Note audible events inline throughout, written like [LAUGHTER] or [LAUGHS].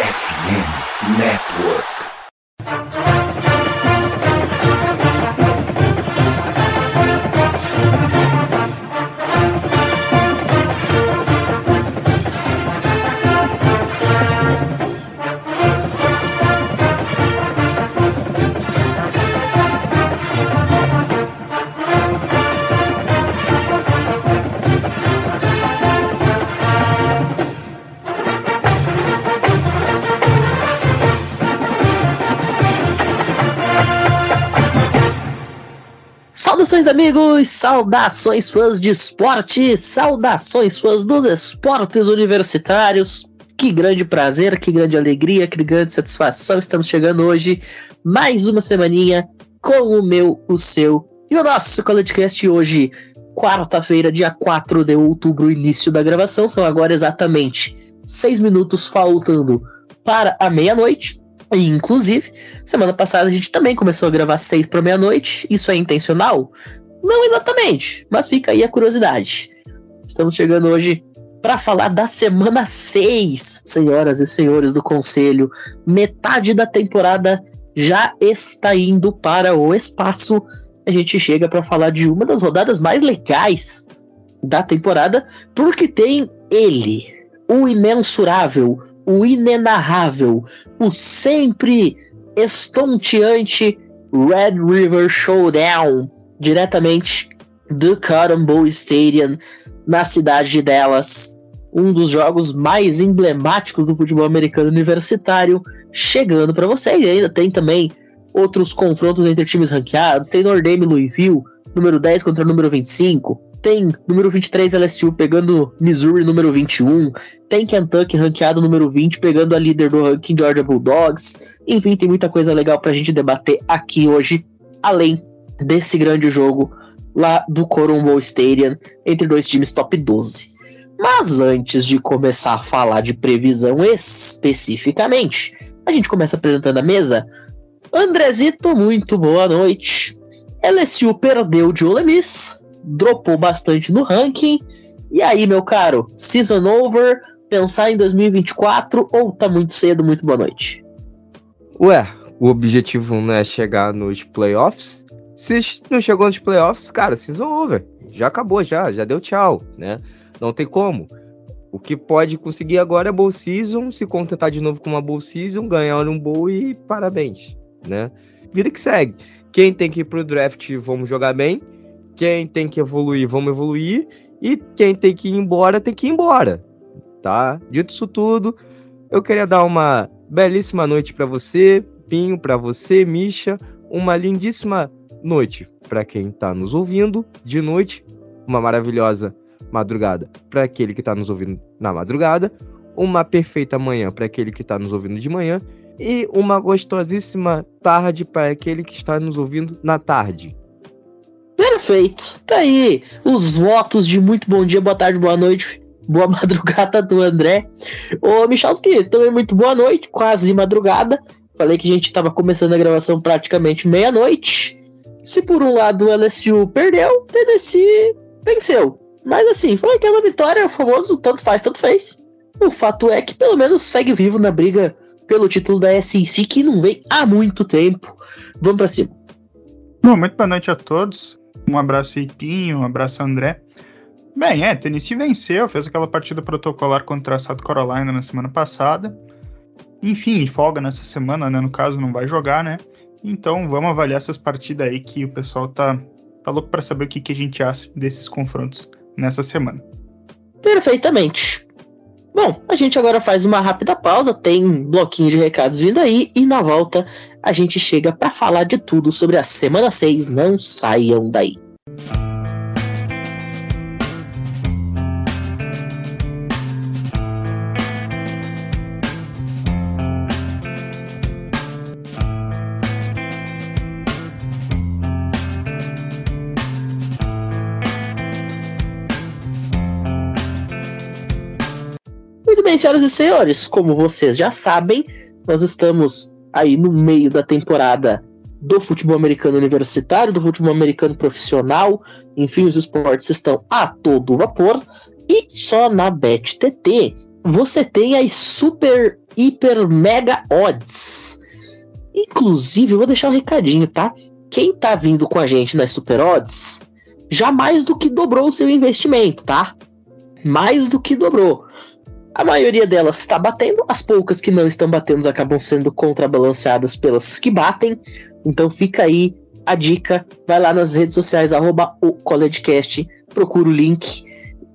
FM Network. Saudações, amigos! Saudações, fãs de esporte! Saudações, fãs dos esportes universitários! Que grande prazer, que grande alegria, que grande satisfação! Estamos chegando hoje, mais uma semaninha com o meu, o seu e o nosso CollegeCast hoje, quarta-feira, dia 4 de outubro, início da gravação. São agora exatamente seis minutos faltando para a meia-noite. E, inclusive, semana passada a gente também começou a gravar seis para meia-noite. Isso é intencional? Não exatamente, mas fica aí a curiosidade. Estamos chegando hoje para falar da semana 6, senhoras e senhores do conselho. Metade da temporada já está indo para o espaço. A gente chega para falar de uma das rodadas mais legais da temporada, porque tem ele, o imensurável, o inenarrável, o sempre estonteante Red River Showdown, diretamente do Cotton Bowl Stadium, na cidade de Dallas. Um dos jogos mais emblemáticos do futebol americano universitário, chegando para você. E ainda tem também outros confrontos entre times ranqueados. Tem Notre Dame e Louisville, número 10 contra o número 25 tem número 23 LSU pegando Missouri número 21, tem Kentucky ranqueado número 20 pegando a líder do ranking Georgia Bulldogs. Enfim, tem muita coisa legal pra gente debater aqui hoje, além desse grande jogo lá do Corumbo Stadium entre dois times top 12. Mas antes de começar a falar de previsão especificamente, a gente começa apresentando a mesa. Andrezito, muito boa noite. LSU perdeu de Ole Miss, dropou bastante no ranking. E aí, meu caro, season over, pensar em 2024 ou tá muito cedo, muito boa noite? Ué, o objetivo não é chegar nos playoffs? Se não chegou nos playoffs, cara, season over. Já acabou, já, já deu tchau, né? Não tem como. O que pode conseguir agora é bowl season, se contentar de novo com uma bowl season, ganhar um bowl e parabéns, né? Vida que segue. Quem tem que ir pro draft, vamos jogar bem. Quem tem que evoluir, vamos evoluir. E quem tem que ir embora, tem que ir embora. Tá? Dito isso tudo, eu queria dar uma belíssima noite para você, Pinho, para você, Misha. Uma lindíssima noite para quem está nos ouvindo de noite. Uma maravilhosa madrugada para aquele que está nos ouvindo na madrugada. Uma perfeita manhã para aquele que está nos ouvindo de manhã. E uma gostosíssima tarde para aquele que está nos ouvindo na tarde. Perfeito. Tá aí os votos de muito bom dia, boa tarde, boa noite, boa [LAUGHS] madrugada do André. Ô, Michalski, também muito boa noite, quase madrugada. Falei que a gente tava começando a gravação praticamente meia-noite. Se por um lado o LSU perdeu, Tennessee venceu. Mas assim, foi aquela vitória, o famoso tanto faz, tanto fez. O fato é que pelo menos segue vivo na briga pelo título da SEC, que não vem há muito tempo. Vamos para cima. Bom, muito boa noite a todos. Um abraço aí, Pinho, um abraço, André. Bem, é, Tennessee venceu, fez aquela partida protocolar contra a South Carolina na semana passada. Enfim, folga nessa semana, né? No caso, não vai jogar, né? Então vamos avaliar essas partidas aí que o pessoal tá, tá louco para saber o que, que a gente acha desses confrontos nessa semana. Perfeitamente. Bom, a gente agora faz uma rápida pausa, tem um bloquinho de recados vindo aí, e na volta a gente chega para falar de tudo sobre a semana 6. Não saiam daí. Muito bem, senhoras e senhores, como vocês já sabem, nós estamos aí no meio da temporada do futebol americano universitário, do futebol americano profissional, enfim, os esportes estão a todo vapor. E só na BetTT você tem as super, hiper, mega odds. Inclusive, eu vou deixar um recadinho, tá? Quem tá vindo com a gente nas super odds, já mais do que dobrou o seu investimento, tá? Mais do que dobrou. A maioria delas está batendo, as poucas que não estão batendo acabam sendo contrabalanceadas pelas que batem. Então fica aí a dica, vai lá nas redes sociais, arroba o CollegeCast, procura o link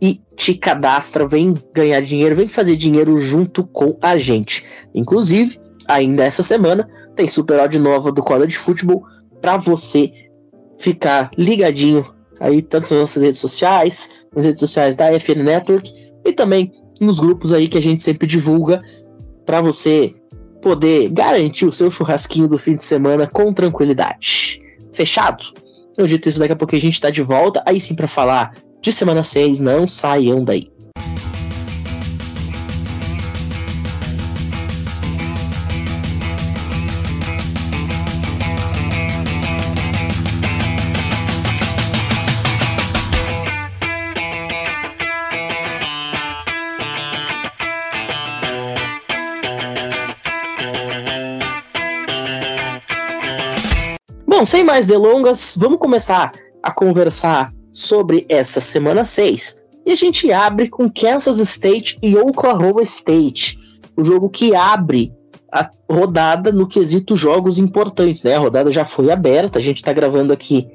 e te cadastra, vem ganhar dinheiro, vem fazer dinheiro junto com a gente. Inclusive, ainda essa semana, tem Super Odd nova do College Football para você ficar ligadinho aí, tanto nas nossas redes sociais, nas redes sociais da FN Network e também nos grupos aí que a gente sempre divulga para você poder garantir o seu churrasquinho do fim de semana com tranquilidade. Fechado? Eu dito isso, daqui a pouco a gente tá de volta, aí sim para falar de semana 6, não saiam daí. Bom, sem mais delongas, vamos começar a conversar sobre essa semana 6. E a gente abre com Kansas State e Oklahoma State. O jogo que abre a rodada no quesito jogos importantes, né? A rodada já foi aberta, a gente tá gravando aqui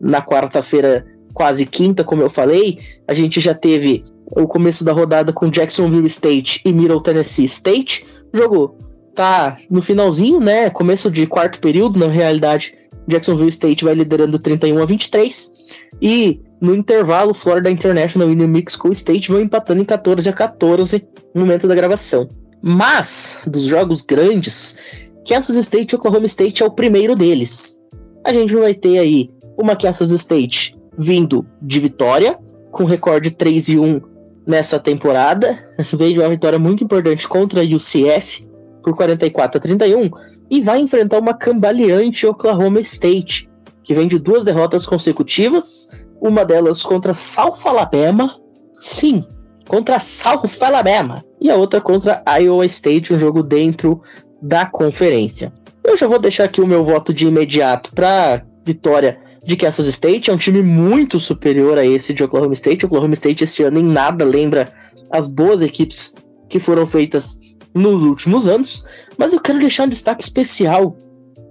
na quarta-feira, quase quinta, como eu falei. A gente já teve o começo da rodada com Jacksonville State e Middle Tennessee State. O jogo tá no finalzinho, né? Começo de quarto período, na realidade Jacksonville State vai liderando 31 a 23. E no intervalo, Florida International e New Mexico State vão empatando em 14 a 14 no momento da gravação. Mas, dos jogos grandes, Kansas State e Oklahoma State é o primeiro deles. A gente vai ter aí uma Kansas State vindo de vitória, com recorde 3 e 1 nessa temporada. [LAUGHS] Veio uma vitória muito importante contra a UCF por 44 a 31 e vai enfrentar uma cambaleante Oklahoma State, que vem de duas derrotas consecutivas, uma delas contra South Alabama, sim, contra South Alabama, e a outra contra Iowa State, um jogo dentro da conferência. Eu já vou deixar aqui o meu voto de imediato para vitória de Kansas State, é um time muito superior a esse de Oklahoma State. Oklahoma State esse ano em nada lembra as boas equipes que foram feitas nos últimos anos, mas eu quero deixar um destaque especial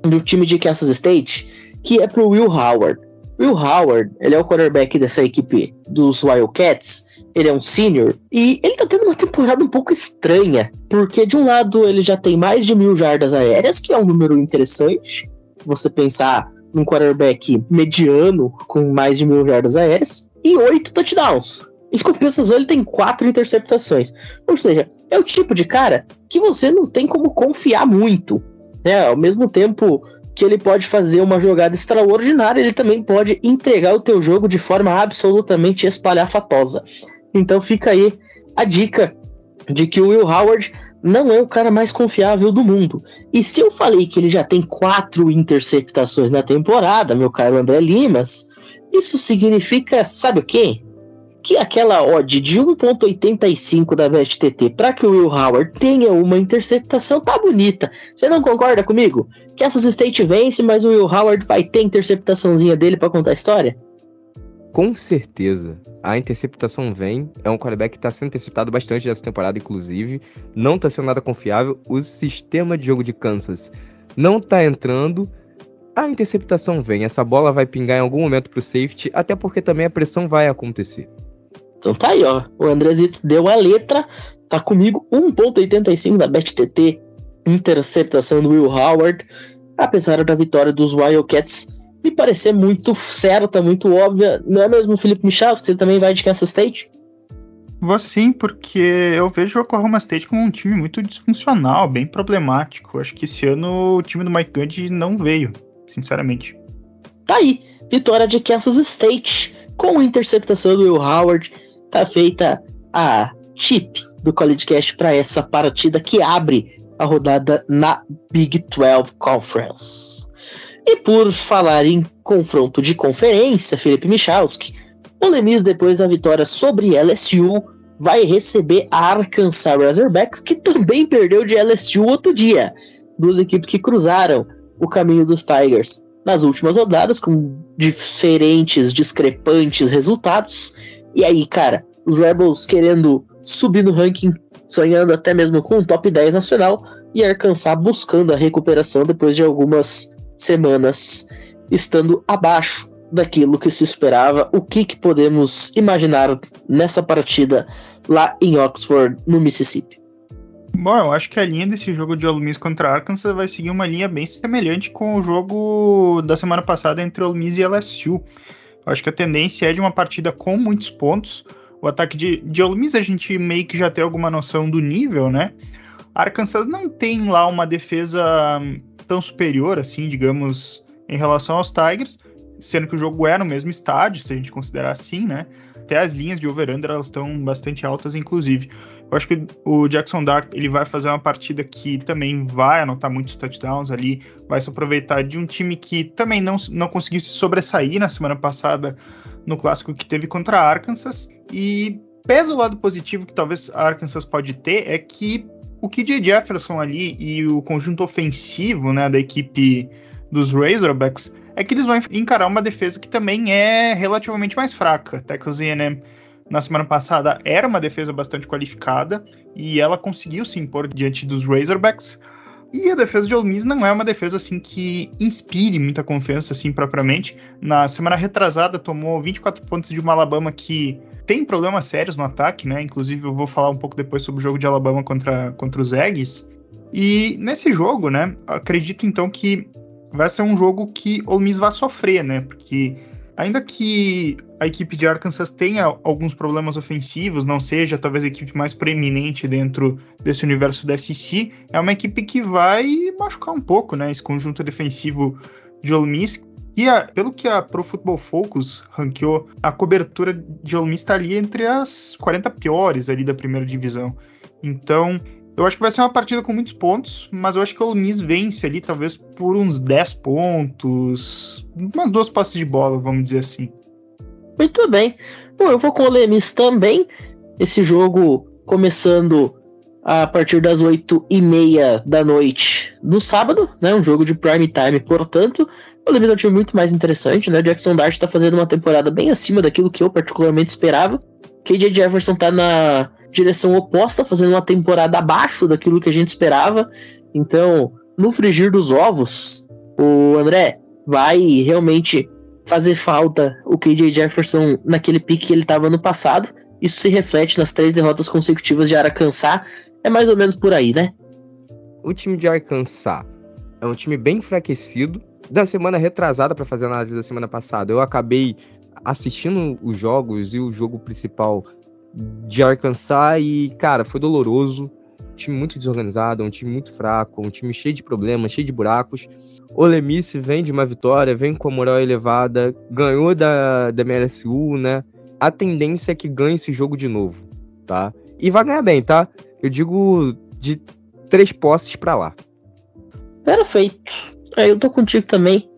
do time de Kansas State, que é pro Will Howard. Will Howard, ele é o quarterback dessa equipe dos Wildcats, ele é um senior, e ele tá tendo uma temporada um pouco estranha, porque de um lado ele já tem mais de mil jardas aéreas, que é um número interessante, você pensar num quarterback mediano com mais de mil jardas aéreas, e oito touchdowns. Em compensação, ele tem quatro interceptações. Ou seja, é o tipo de cara que você não tem como confiar muito. Né? Ao mesmo tempo que ele pode fazer uma jogada extraordinária, ele também pode entregar o teu jogo de forma absolutamente espalhafatosa. Então fica aí a dica de que o Will Howard não é o cara mais confiável do mundo. E se eu falei que ele já tem quatro interceptações na temporada, meu caro André Limas, isso significa, sabe o quê? Que aquela odd de 1.85 da BetTT para que o Will Howard tenha uma interceptação tá bonita. Você não concorda comigo? Que essas State vence, mas o Will Howard vai ter interceptaçãozinha dele para contar a história? Com certeza. A interceptação vem. É um quarterback que está sendo interceptado bastante nessa temporada, inclusive. Não está sendo nada confiável. O sistema de jogo de Kansas não está entrando. A interceptação vem. Essa bola vai pingar em algum momento para o safety, até porque também a pressão vai acontecer. Então tá aí, ó. O Andrezito deu a letra, tá comigo 1.85 da BetTT, interceptação do Will Howard, apesar da vitória dos Wildcats me parecer muito certa, muito óbvia. Não é mesmo, Felipe Michels, que você também vai de Kansas State? Vou sim, porque eu vejo o Oklahoma State como um time muito disfuncional, bem problemático. Acho que esse ano o time do Mike Gundy não veio, sinceramente. Tá aí, vitória de Kansas State, com interceptação do Will Howard, tá feita a chip do College Cast para essa partida que abre a rodada na Big 12 Conference. E por falar em confronto de conferência, Felipe Michalski, o Lemis, depois da vitória sobre LSU, vai receber a Arkansas Razorbacks, que também perdeu de LSU outro dia. Duas equipes que cruzaram o caminho dos Tigers nas últimas rodadas, com diferentes, discrepantes resultados. E aí, cara, os Rebels querendo subir no ranking, sonhando até mesmo com o top 10 nacional, e Arkansas buscando a recuperação depois de algumas semanas estando abaixo daquilo que se esperava. O que, que podemos imaginar nessa partida lá em Oxford, no Mississippi? Bom, eu acho que a linha desse jogo de Ole Miss contra Arkansas vai seguir uma linha bem semelhante com o jogo da semana passada entre Ole Miss e LSU. Acho que a tendência é de uma partida com muitos pontos. O ataque de, de a gente meio que já tem alguma noção do nível, né? Arkansas não tem lá uma defesa tão superior, assim, digamos, em relação aos Tigers, sendo que o jogo é no mesmo estádio, se a gente considerar assim, né? Até as linhas de over-under elas estão bastante altas, inclusive. Eu acho que o Jackson Dart ele vai fazer uma partida que também vai anotar muitos touchdowns ali, vai se aproveitar de um time que também não, não conseguiu se sobressair na semana passada no clássico que teve contra Arkansas. E pesa o lado positivo que talvez a Arkansas pode ter é que o KJ Jefferson ali e o conjunto ofensivo né, da equipe dos Razorbacks é que eles vão encarar uma defesa que também é relativamente mais fraca. Texas A&M na semana passada era uma defesa bastante qualificada e ela conseguiu se impor diante dos Razorbacks. E a defesa de Ole Miss não é uma defesa assim que inspire muita confiança assim propriamente. Na semana retrasada tomou 24 pontos de uma Alabama que tem problemas sérios no ataque, né? Inclusive eu vou falar um pouco depois sobre o jogo de Alabama contra, contra os Aggies. E nesse jogo, né, acredito então que vai ser um jogo que Ole Miss vai sofrer, né? Porque ainda que a equipe de Arkansas tenha alguns problemas ofensivos, não seja talvez a equipe mais preeminente dentro desse universo da SEC, é uma equipe que vai machucar um pouco, né, esse conjunto defensivo de Ole Miss. E a, pelo que a Pro Football Focus ranqueou, a cobertura de Ole Miss está ali entre as 40 piores ali da primeira divisão. Então, eu acho que vai ser uma partida com muitos pontos, mas eu acho que o Miss vence ali, talvez por uns 10 pontos, umas duas passes de bola, vamos dizer assim. Muito bem. Bom, eu vou com o Lemis também. Esse jogo começando a partir das 8 e meia da noite no sábado, né? Um jogo de prime time, portanto. O Lemis é um time muito mais interessante, né? O Jackson Dart está fazendo uma temporada bem acima daquilo que eu particularmente esperava. KJ Jefferson tá na direção oposta, fazendo uma temporada abaixo daquilo que a gente esperava. Então, no frigir dos ovos, o André vai realmente fazer falta o KJ Jefferson naquele pique que ele estava no passado. Isso se reflete nas três derrotas consecutivas de Arkansas. É mais ou menos por aí, né? O time de Arkansas é um time bem enfraquecido. Da semana retrasada, para fazer a análise da semana passada, eu acabei assistindo os jogos e o jogo principal de Arkansas e, cara, foi doloroso. Um time muito desorganizado, um time muito fraco, um time cheio de problemas, cheio de buracos. O Lemice vem de uma vitória, vem com a moral elevada, ganhou da, da MLSU, né? A tendência é que ganhe esse jogo de novo, tá? E vai ganhar bem, tá? Eu digo de três posses para lá. Perfeito. É, eu tô contigo também,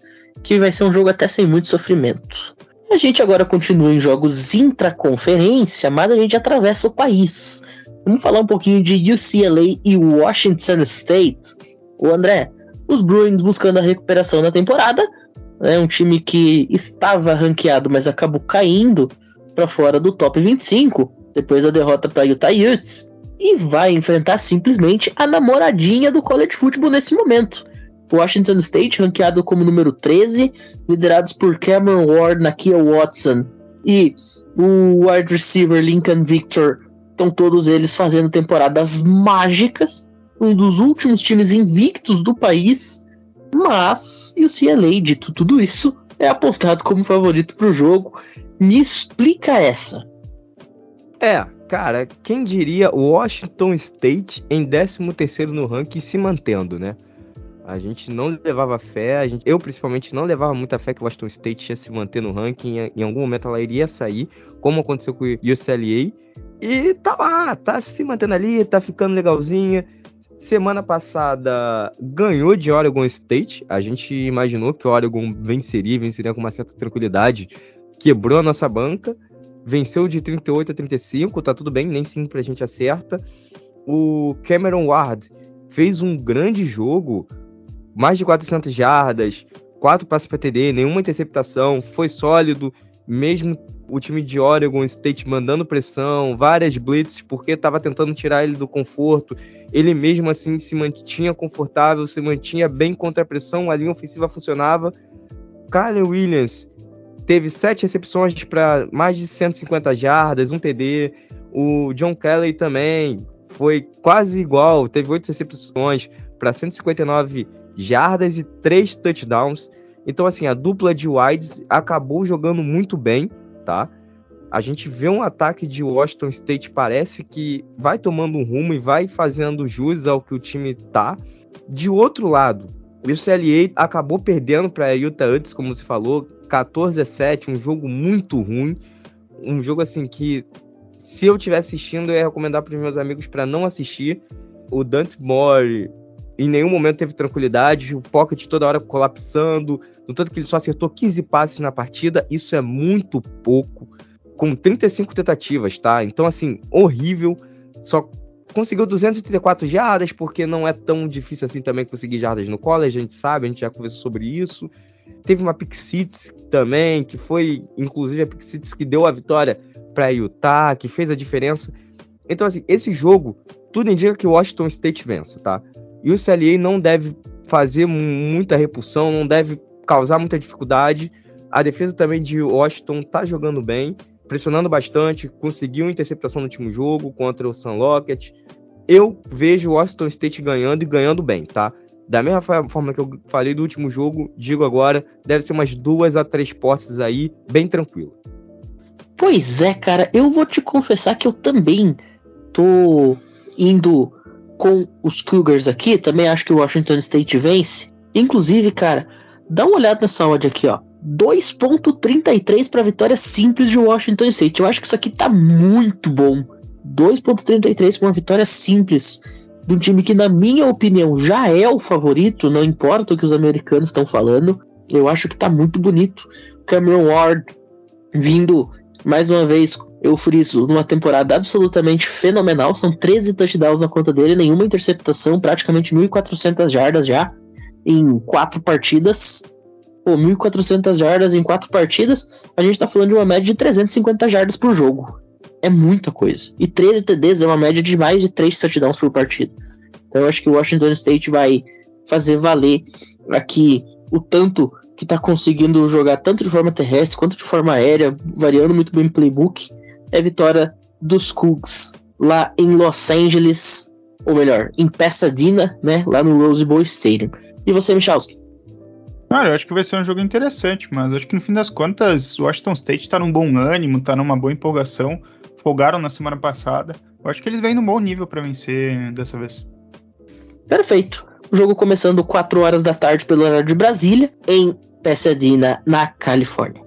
que vai ser um jogo até sem muito sofrimento. A gente agora continua em jogos intraconferência, mas a gente atravessa o país. Vamos falar um pouquinho de UCLA e Washington State. O André, os Bruins buscando a recuperação na temporada. É um time que estava ranqueado, mas acabou caindo para fora do top 25 depois da derrota para Utah Utes e vai enfrentar simplesmente a namoradinha do college football nesse momento. Washington State, ranqueado como número 13, liderados por Cameron Ward, Nakia Watson e o wide receiver Lincoln Victor. Estão todos eles fazendo temporadas mágicas, um dos últimos times invictos do país, mas o CLA, dito tudo isso, é apontado como favorito para o jogo. Me explica essa. É, cara, quem diria Washington State em 13º no ranking se mantendo, né? A gente não levava fé, a gente, eu principalmente não levava muita fé que o Washington State ia se manter no ranking, em algum momento ela iria sair, como aconteceu com o UCLA. E tá lá, tá se mantendo ali, tá ficando legalzinha. Semana passada ganhou de Oregon State. A gente imaginou que o Oregon venceria, venceria com uma certa tranquilidade. Quebrou a nossa banca. venceu de 38 a 35, tá tudo bem, nem sempre a gente acerta. O Cameron Ward fez um grande jogo, mais de 400 jardas, quatro passes para TD, nenhuma interceptação, foi sólido, mesmo o time de Oregon State mandando pressão, várias blitzes, porque estava tentando tirar ele do conforto. Ele mesmo assim se mantinha confortável, se mantinha bem contra a pressão, a linha ofensiva funcionava. Kyler Williams teve sete recepções para mais de 150 jardas, um TD. O John Kelly também foi quase igual, teve oito recepções para 159 jardas e três touchdowns. Então, assim, a dupla de wides acabou jogando muito bem, tá? A gente vê um ataque de Washington State, parece que vai tomando um rumo e vai fazendo jus ao que o time tá. De outro lado, o CLA acabou perdendo para Utah antes, como você falou, 14 a 7, um jogo muito ruim, um jogo assim que se eu estiver assistindo, eu ia recomendar para os meus amigos para não assistir. O Dante Moore em nenhum momento teve tranquilidade, o pocket toda hora colapsando, no tanto que ele só acertou 15 passes na partida, isso é muito pouco, com 35 tentativas, tá? Então, assim, horrível, só conseguiu 234 jardas, porque não é tão difícil assim também conseguir jardas no college, a gente sabe, a gente já conversou sobre isso. Teve uma pick também, que foi, inclusive, a pick que deu a vitória para Utah, que fez a diferença. Então, assim, esse jogo, tudo indica que o Washington State vence, tá? E o CLA não deve fazer muita repulsão, não deve causar muita dificuldade. A defesa também de Washington tá jogando bem, pressionando bastante, conseguiu interceptação no último jogo contra o Sun Lockett. Eu vejo o Washington State ganhando e ganhando bem, tá? Da mesma forma que eu falei do último jogo, digo agora, deve ser umas duas a três posses aí, bem tranquilo. Pois é, cara, eu vou te confessar que eu também tô indo com os Cougars aqui, também acho que o Washington State vence. Inclusive, cara, dá uma olhada nessa odd aqui, ó. 2.33 para vitória simples de Washington State. Eu acho que isso aqui tá muito bom. 2.33 para uma vitória simples de um time que, na minha opinião, já é o favorito, não importa o que os americanos estão falando. Eu acho que tá muito bonito. Cameron Ward vindo mais uma vez, eu friso, numa temporada absolutamente fenomenal. São 13 touchdowns na conta dele, nenhuma interceptação, praticamente 1.400 jardas já em quatro partidas. Pô, 1.400 jardas em quatro partidas, a gente tá falando de uma média de 350 jardas por jogo. É muita coisa. E 13 TDs é uma média de mais de 3 touchdowns por partida. Então eu acho que o Washington State vai fazer valer aqui o tanto que tá conseguindo jogar tanto de forma terrestre quanto de forma aérea, variando muito bem o playbook, é a vitória dos Cougs lá em Los Angeles, ou melhor, em Pasadena, né, lá no Rose Bowl Stadium. E você, Michalski? Cara, eu acho que vai ser um jogo interessante, mas acho que no fim das contas, o Washington State tá num bom ânimo, tá numa boa empolgação, folgaram na semana passada. Eu acho que eles vêm num bom nível para vencer dessa vez. Perfeito. O jogo começando 4 horas da tarde pelo horário de Brasília, em Pasadena, na Califórnia.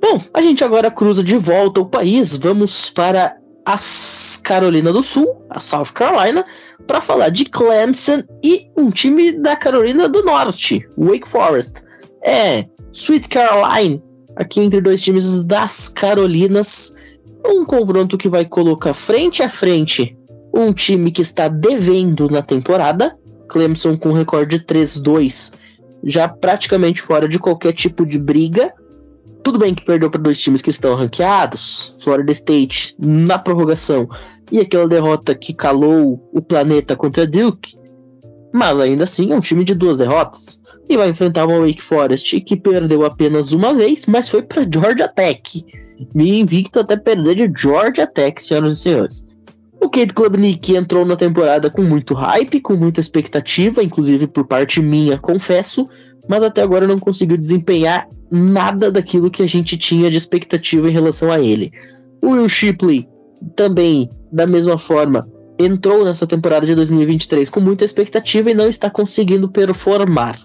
Bom, a gente agora cruza de volta o país, vamos para as Carolina do Sul, a South Carolina, para falar de Clemson e um time da Carolina do Norte, Wake Forest. É, Sweet Caroline, aqui entre dois times das Carolinas, um confronto que vai colocar frente a frente um time que está devendo na temporada, Clemson com recorde de 3-2 já praticamente fora de qualquer tipo de briga. Tudo bem que perdeu para dois times que estão ranqueados, Florida State na prorrogação e aquela derrota que calou o planeta contra Duke, mas ainda assim é um time de duas derrotas e vai enfrentar uma Wake Forest que perdeu apenas uma vez, mas foi para Georgia Tech. Me invicto até perder de Georgia Tech, senhoras e senhores. O Kate Klubnik entrou na temporada com muito hype, com muita expectativa, inclusive por parte minha, confesso, mas até agora não conseguiu desempenhar nada daquilo que a gente tinha de expectativa em relação a ele. O Will Shipley também, da mesma forma, entrou nessa temporada de 2023 com muita expectativa e não está conseguindo performar.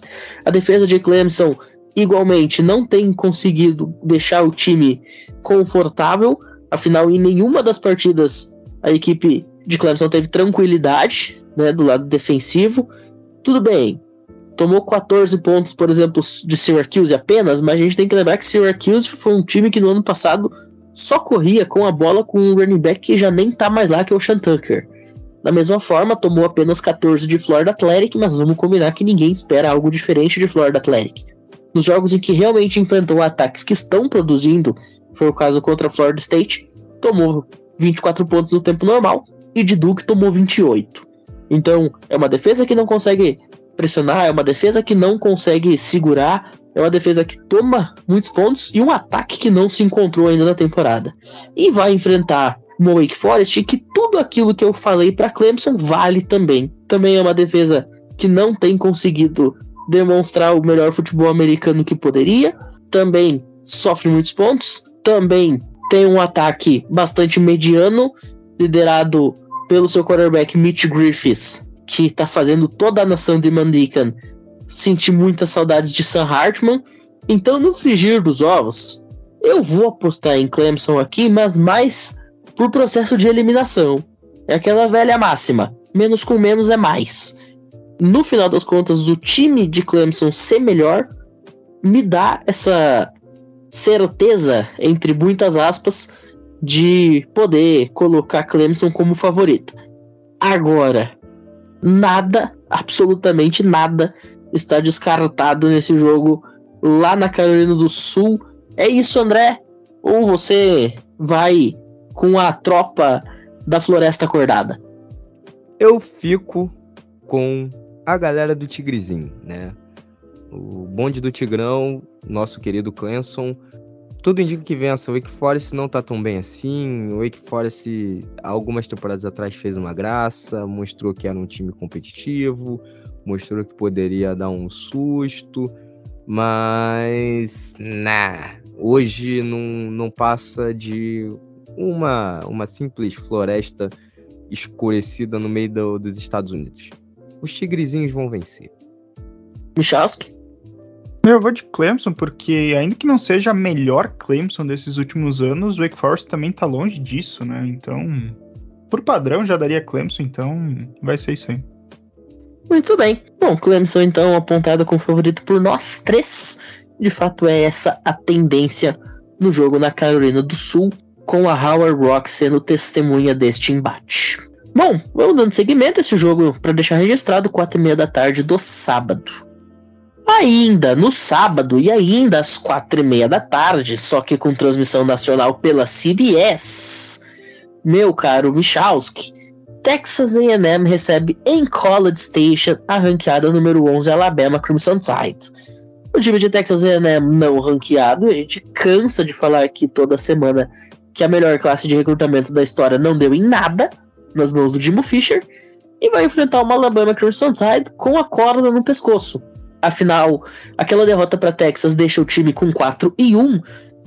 A defesa de Clemson, igualmente, não tem conseguido deixar o time confortável, afinal, em nenhuma das partidas a equipe de Clemson teve tranquilidade né, do lado defensivo. Tudo bem, tomou 14 pontos, por exemplo, de Syracuse apenas, mas a gente tem que lembrar que Syracuse foi um time que no ano passado só corria com a bola com um running back que já nem tá mais lá, que é o Sean Tucker. Da mesma forma, tomou apenas 14 de Florida Athletic, mas vamos combinar que ninguém espera algo diferente de Florida Athletic. Nos jogos em que realmente enfrentou ataques que estão produzindo, foi o caso contra Florida State, tomou 24 pontos no tempo normal e de Duke tomou 28. Então, é uma defesa que não consegue pressionar, é uma defesa que não consegue segurar, é uma defesa que toma muitos pontos e um ataque que não se encontrou ainda na temporada. E vai enfrentar uma Wake Forest que tudo aquilo que eu falei para Clemson vale também. Também é uma defesa que não tem conseguido demonstrar o melhor futebol americano que poderia, também sofre muitos pontos, também tem um ataque bastante mediano, liderado pelo seu quarterback Mitch Griffiths, que tá fazendo toda a nação de Mandican sentir muitas saudades de Sam Hartman. Então, no frigir dos ovos, eu vou apostar em Clemson aqui, mas mais por processo de eliminação. É aquela velha máxima: menos com menos é mais. No final das contas, o time de Clemson ser melhor me dá essa certeza, entre muitas aspas, de poder colocar Clemson como favorita. Agora, nada, absolutamente nada, está descartado nesse jogo lá na Carolina do Sul. É isso, André? Ou você vai com a tropa da Floresta Acordada? Eu fico com a galera do Tigrezinho, né? O bonde do Tigrão, nosso querido Clemson. Tudo indica que vença. O Wake Forest não tá tão bem assim. O Wake Forest, algumas temporadas atrás, fez uma graça, mostrou que era um time competitivo, mostrou que poderia dar um susto, mas. Nah, hoje não, não passa de uma, uma simples floresta escurecida no meio do, dos Estados Unidos. Os tigrezinhos vão vencer. Michalski? Eu vou de Clemson, porque ainda que não seja a melhor Clemson desses últimos anos, Wake Forest também tá longe disso, né? Então, por padrão, já daria Clemson, então vai ser isso aí. Muito bem. Bom, Clemson, então, apontado como favorito por nós três. De fato, é essa a tendência no jogo na Carolina do Sul com a Howard Rock sendo testemunha deste embate. Bom, vamos dando seguimento a esse jogo para deixar registrado 4 e meia da tarde do sábado. Ainda no sábado e ainda às quatro e meia da tarde, só que com transmissão nacional pela CBS, meu caro Michalski, Texas A&M recebe em College Station a ranqueada número 11 Alabama Crimson Tide. O time de Texas A&M não ranqueado, a gente cansa de falar aqui toda semana que a melhor classe de recrutamento da história não deu em nada nas mãos do Jimbo Fisher, e vai enfrentar uma Alabama Crimson Tide com a corda no pescoço. Afinal, aquela derrota para Texas deixa o time com 4 e 1,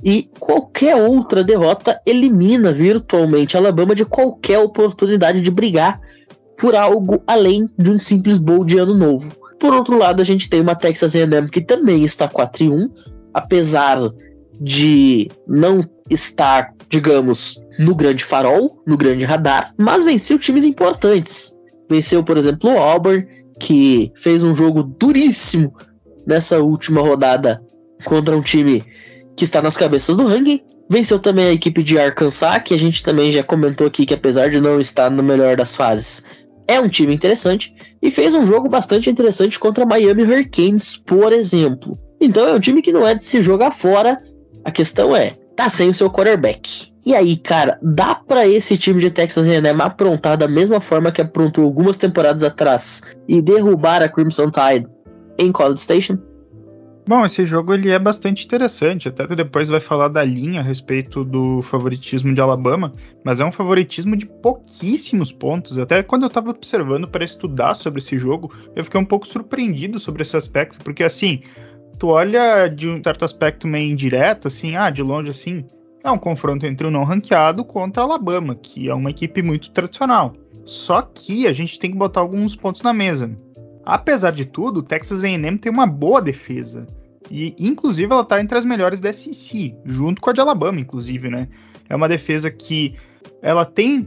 e qualquer outra derrota elimina virtualmente Alabama de qualquer oportunidade de brigar por algo além de um simples bowl de ano novo. Por outro lado, a gente tem uma Texas A&M que também está 4 e 1, apesar de não estar, digamos, no grande farol, no grande radar, mas venceu times importantes. Venceu, por exemplo, o Auburn, que fez um jogo duríssimo nessa última rodada contra um time que está nas cabeças do ranking. Venceu também a equipe de Arkansas, que a gente também já comentou aqui que apesar de não estar no melhor das fases, é um time interessante. E fez um jogo bastante interessante contra Miami Hurricanes, por exemplo. Então é um time que não é de se jogar fora a questão é, tá sem o seu quarterback. E aí, cara, dá para esse time de Texas A&M aprontar da mesma forma que aprontou algumas temporadas atrás e derrubar a Crimson Tide em College Station? Bom, esse jogo ele é bastante interessante. Até tu depois vai falar da linha a respeito do favoritismo de Alabama, mas é um favoritismo de pouquíssimos pontos. Até quando eu tava observando para estudar sobre esse jogo, eu fiquei um pouco surpreendido sobre esse aspecto, porque assim, tu olha de um certo aspecto meio indireto, assim, ah, de longe assim, é um confronto entre o não ranqueado contra Alabama, que é uma equipe muito tradicional. Só que a gente tem que botar alguns pontos na mesa. Apesar de tudo, o Texas A&M tem uma boa defesa. E, inclusive, ela está entre as melhores da SEC, junto com a de Alabama, inclusive, né? É uma defesa que ela tem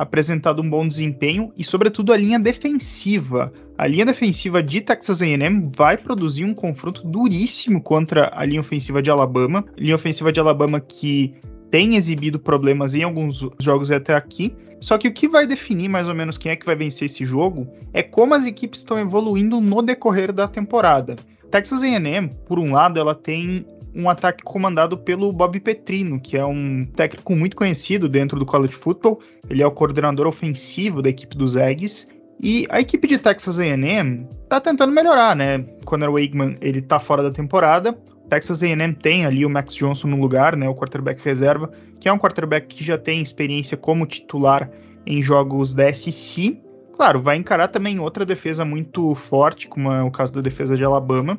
apresentado um bom desempenho e, sobretudo, a linha defensiva. A linha defensiva de Texas A&M vai produzir um confronto duríssimo contra a linha ofensiva de Alabama. Linha ofensiva de Alabama que tem exibido problemas em alguns jogos até aqui. Só que o que vai definir mais ou menos quem é que vai vencer esse jogo é como as equipes estão evoluindo no decorrer da temporada. Texas A&M, por um lado, ela tem um ataque comandado pelo Bob Petrino, que é um técnico muito conhecido dentro do college football. Ele é o coordenador ofensivo da equipe dos Eggs. E a equipe de Texas A&M tá tentando melhorar, né? Conor Wakeman, ele tá fora da temporada. Texas A&M tem ali o Max Johnson no lugar, né, o quarterback reserva, que é um quarterback que já tem experiência como titular em jogos da SEC. Claro, vai encarar também outra defesa muito forte, como é o caso da defesa de Alabama.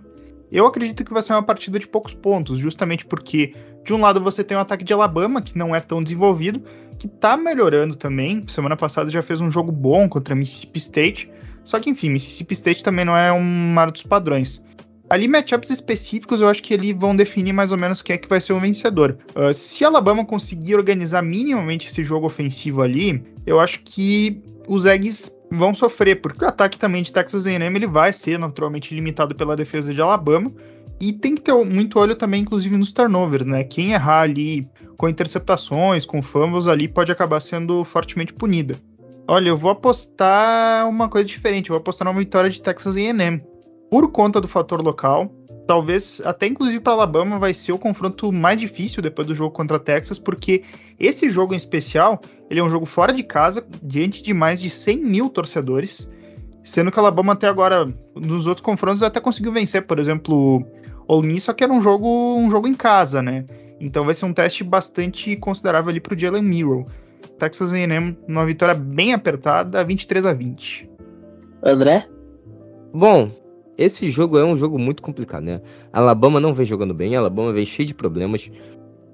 Eu acredito que vai ser uma partida de poucos pontos, justamente porque, de um lado, você tem o ataque de Alabama, que não é tão desenvolvido, que tá melhorando também. Semana passada já fez um jogo bom contra Mississippi State. Só que, enfim, Mississippi State também não é um mar dos padrões. Ali, matchups específicos, eu acho que eles vão definir mais ou menos quem é que vai ser o vencedor. Uh, se Alabama conseguir organizar minimamente esse jogo ofensivo ali, eu acho que os Eggs vão sofrer, porque o ataque também de Texas A&M ele vai ser naturalmente limitado pela defesa de Alabama, e tem que ter muito olho também, inclusive, nos turnovers, né? Quem errar ali com interceptações, com fumbles ali, pode acabar sendo fortemente punida. Olha, eu vou apostar uma coisa diferente, eu vou apostar numa vitória de Texas A&M. Por conta do fator local, talvez até inclusive para Alabama vai ser o confronto mais difícil depois do jogo contra Texas, porque esse jogo em especial, ele é um jogo fora de casa, diante de mais de 100 mil torcedores, sendo que Alabama até agora, nos outros confrontos, até conseguiu vencer, por exemplo, Ole Miss, só que era um jogo, um jogo em casa, né? Então vai ser um teste bastante considerável ali para o Jalen Miro. Texas A&M numa vitória bem apertada, 23 a 20. André? Bom, esse jogo é um jogo muito complicado, né? Alabama não vem jogando bem, Alabama vem cheio de problemas.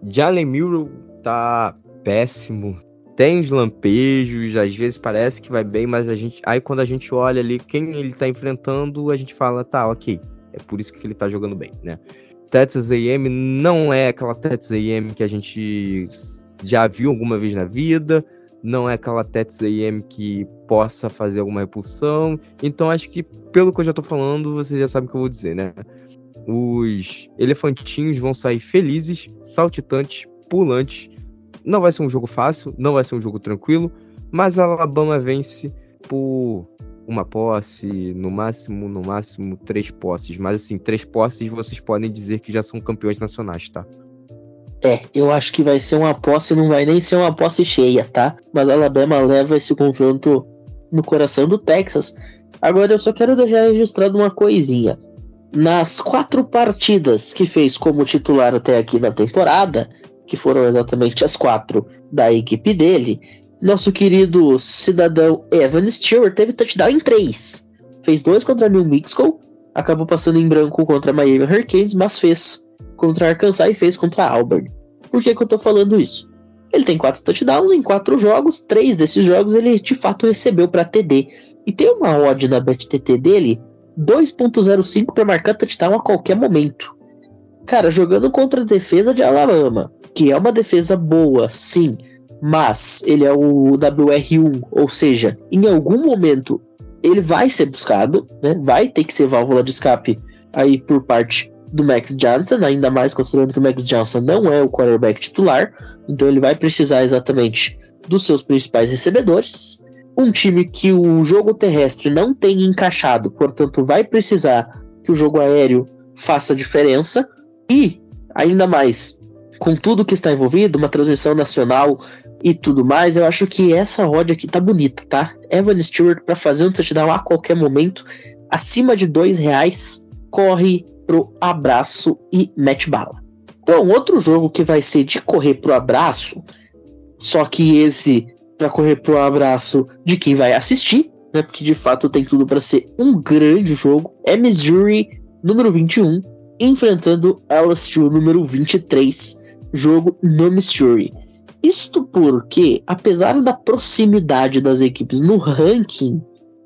Jalen Muro tá péssimo. Tem os lampejos, às vezes parece que vai bem, mas a gente. Aí quando a gente olha ali quem ele tá enfrentando, a gente fala, tá, ok. É por isso que ele tá jogando bem, né? Texas AM não é aquela Texas AM que a gente já viu alguma vez na vida não é aquela Texas AM que possa fazer alguma repulsão. Então acho que, pelo que eu já tô falando, você já sabe o que eu vou dizer, né? Os elefantinhos vão sair felizes, saltitantes, pulantes. Não vai ser um jogo fácil, não vai ser um jogo tranquilo, mas a Alabama vence por uma posse, no máximo, no máximo, três posses. Mas assim, três posses vocês podem dizer que já são campeões nacionais, tá? É, eu acho que vai ser uma posse, não vai nem ser uma posse cheia, tá? Mas a Alabama leva esse confronto no coração do Texas. Agora eu só quero deixar registrado uma coisinha. Nas quatro partidas que fez como titular até aqui na temporada, que foram exatamente as quatro da equipe dele, nosso querido cidadão Evan Stewart teve touchdown em três. Fez dois contra New Mexico, acabou passando em branco contra Miami Hurricanes, mas fez contra Arkansas e fez contra Auburn. Por que, que eu tô falando isso? Ele tem quatro touchdowns em quatro jogos, três desses jogos ele de fato recebeu para TD. E tem uma odd na BetTT dele 2.05 para marcar touchdown a qualquer momento. Cara, jogando contra a defesa de Alabama, que é uma defesa boa, sim, mas ele é o WR1, ou seja, em algum momento ele vai ser buscado, né? Vai ter que ser válvula de escape aí por parte do Max Johnson, ainda mais considerando que o Max Johnson não é o quarterback titular, então ele vai precisar exatamente dos seus principais recebedores. Um time que o jogo terrestre não tem encaixado, portanto, vai precisar que o jogo aéreo faça diferença. E, ainda mais, com tudo que está envolvido, uma transmissão nacional e tudo mais, eu acho que essa roda aqui tá bonita, tá? Evan Stewart para fazer um touchdown a qualquer momento, acima de dois reais, corre pro abraço e mete bala. Então, outro jogo que vai ser de correr pro abraço, só que esse para correr pro abraço de quem vai assistir, né? Porque de fato tem tudo para ser um grande jogo. É Missouri número 21 enfrentando LSU número 23, jogo no Missouri. Isto porque, apesar da proximidade das equipes no ranking,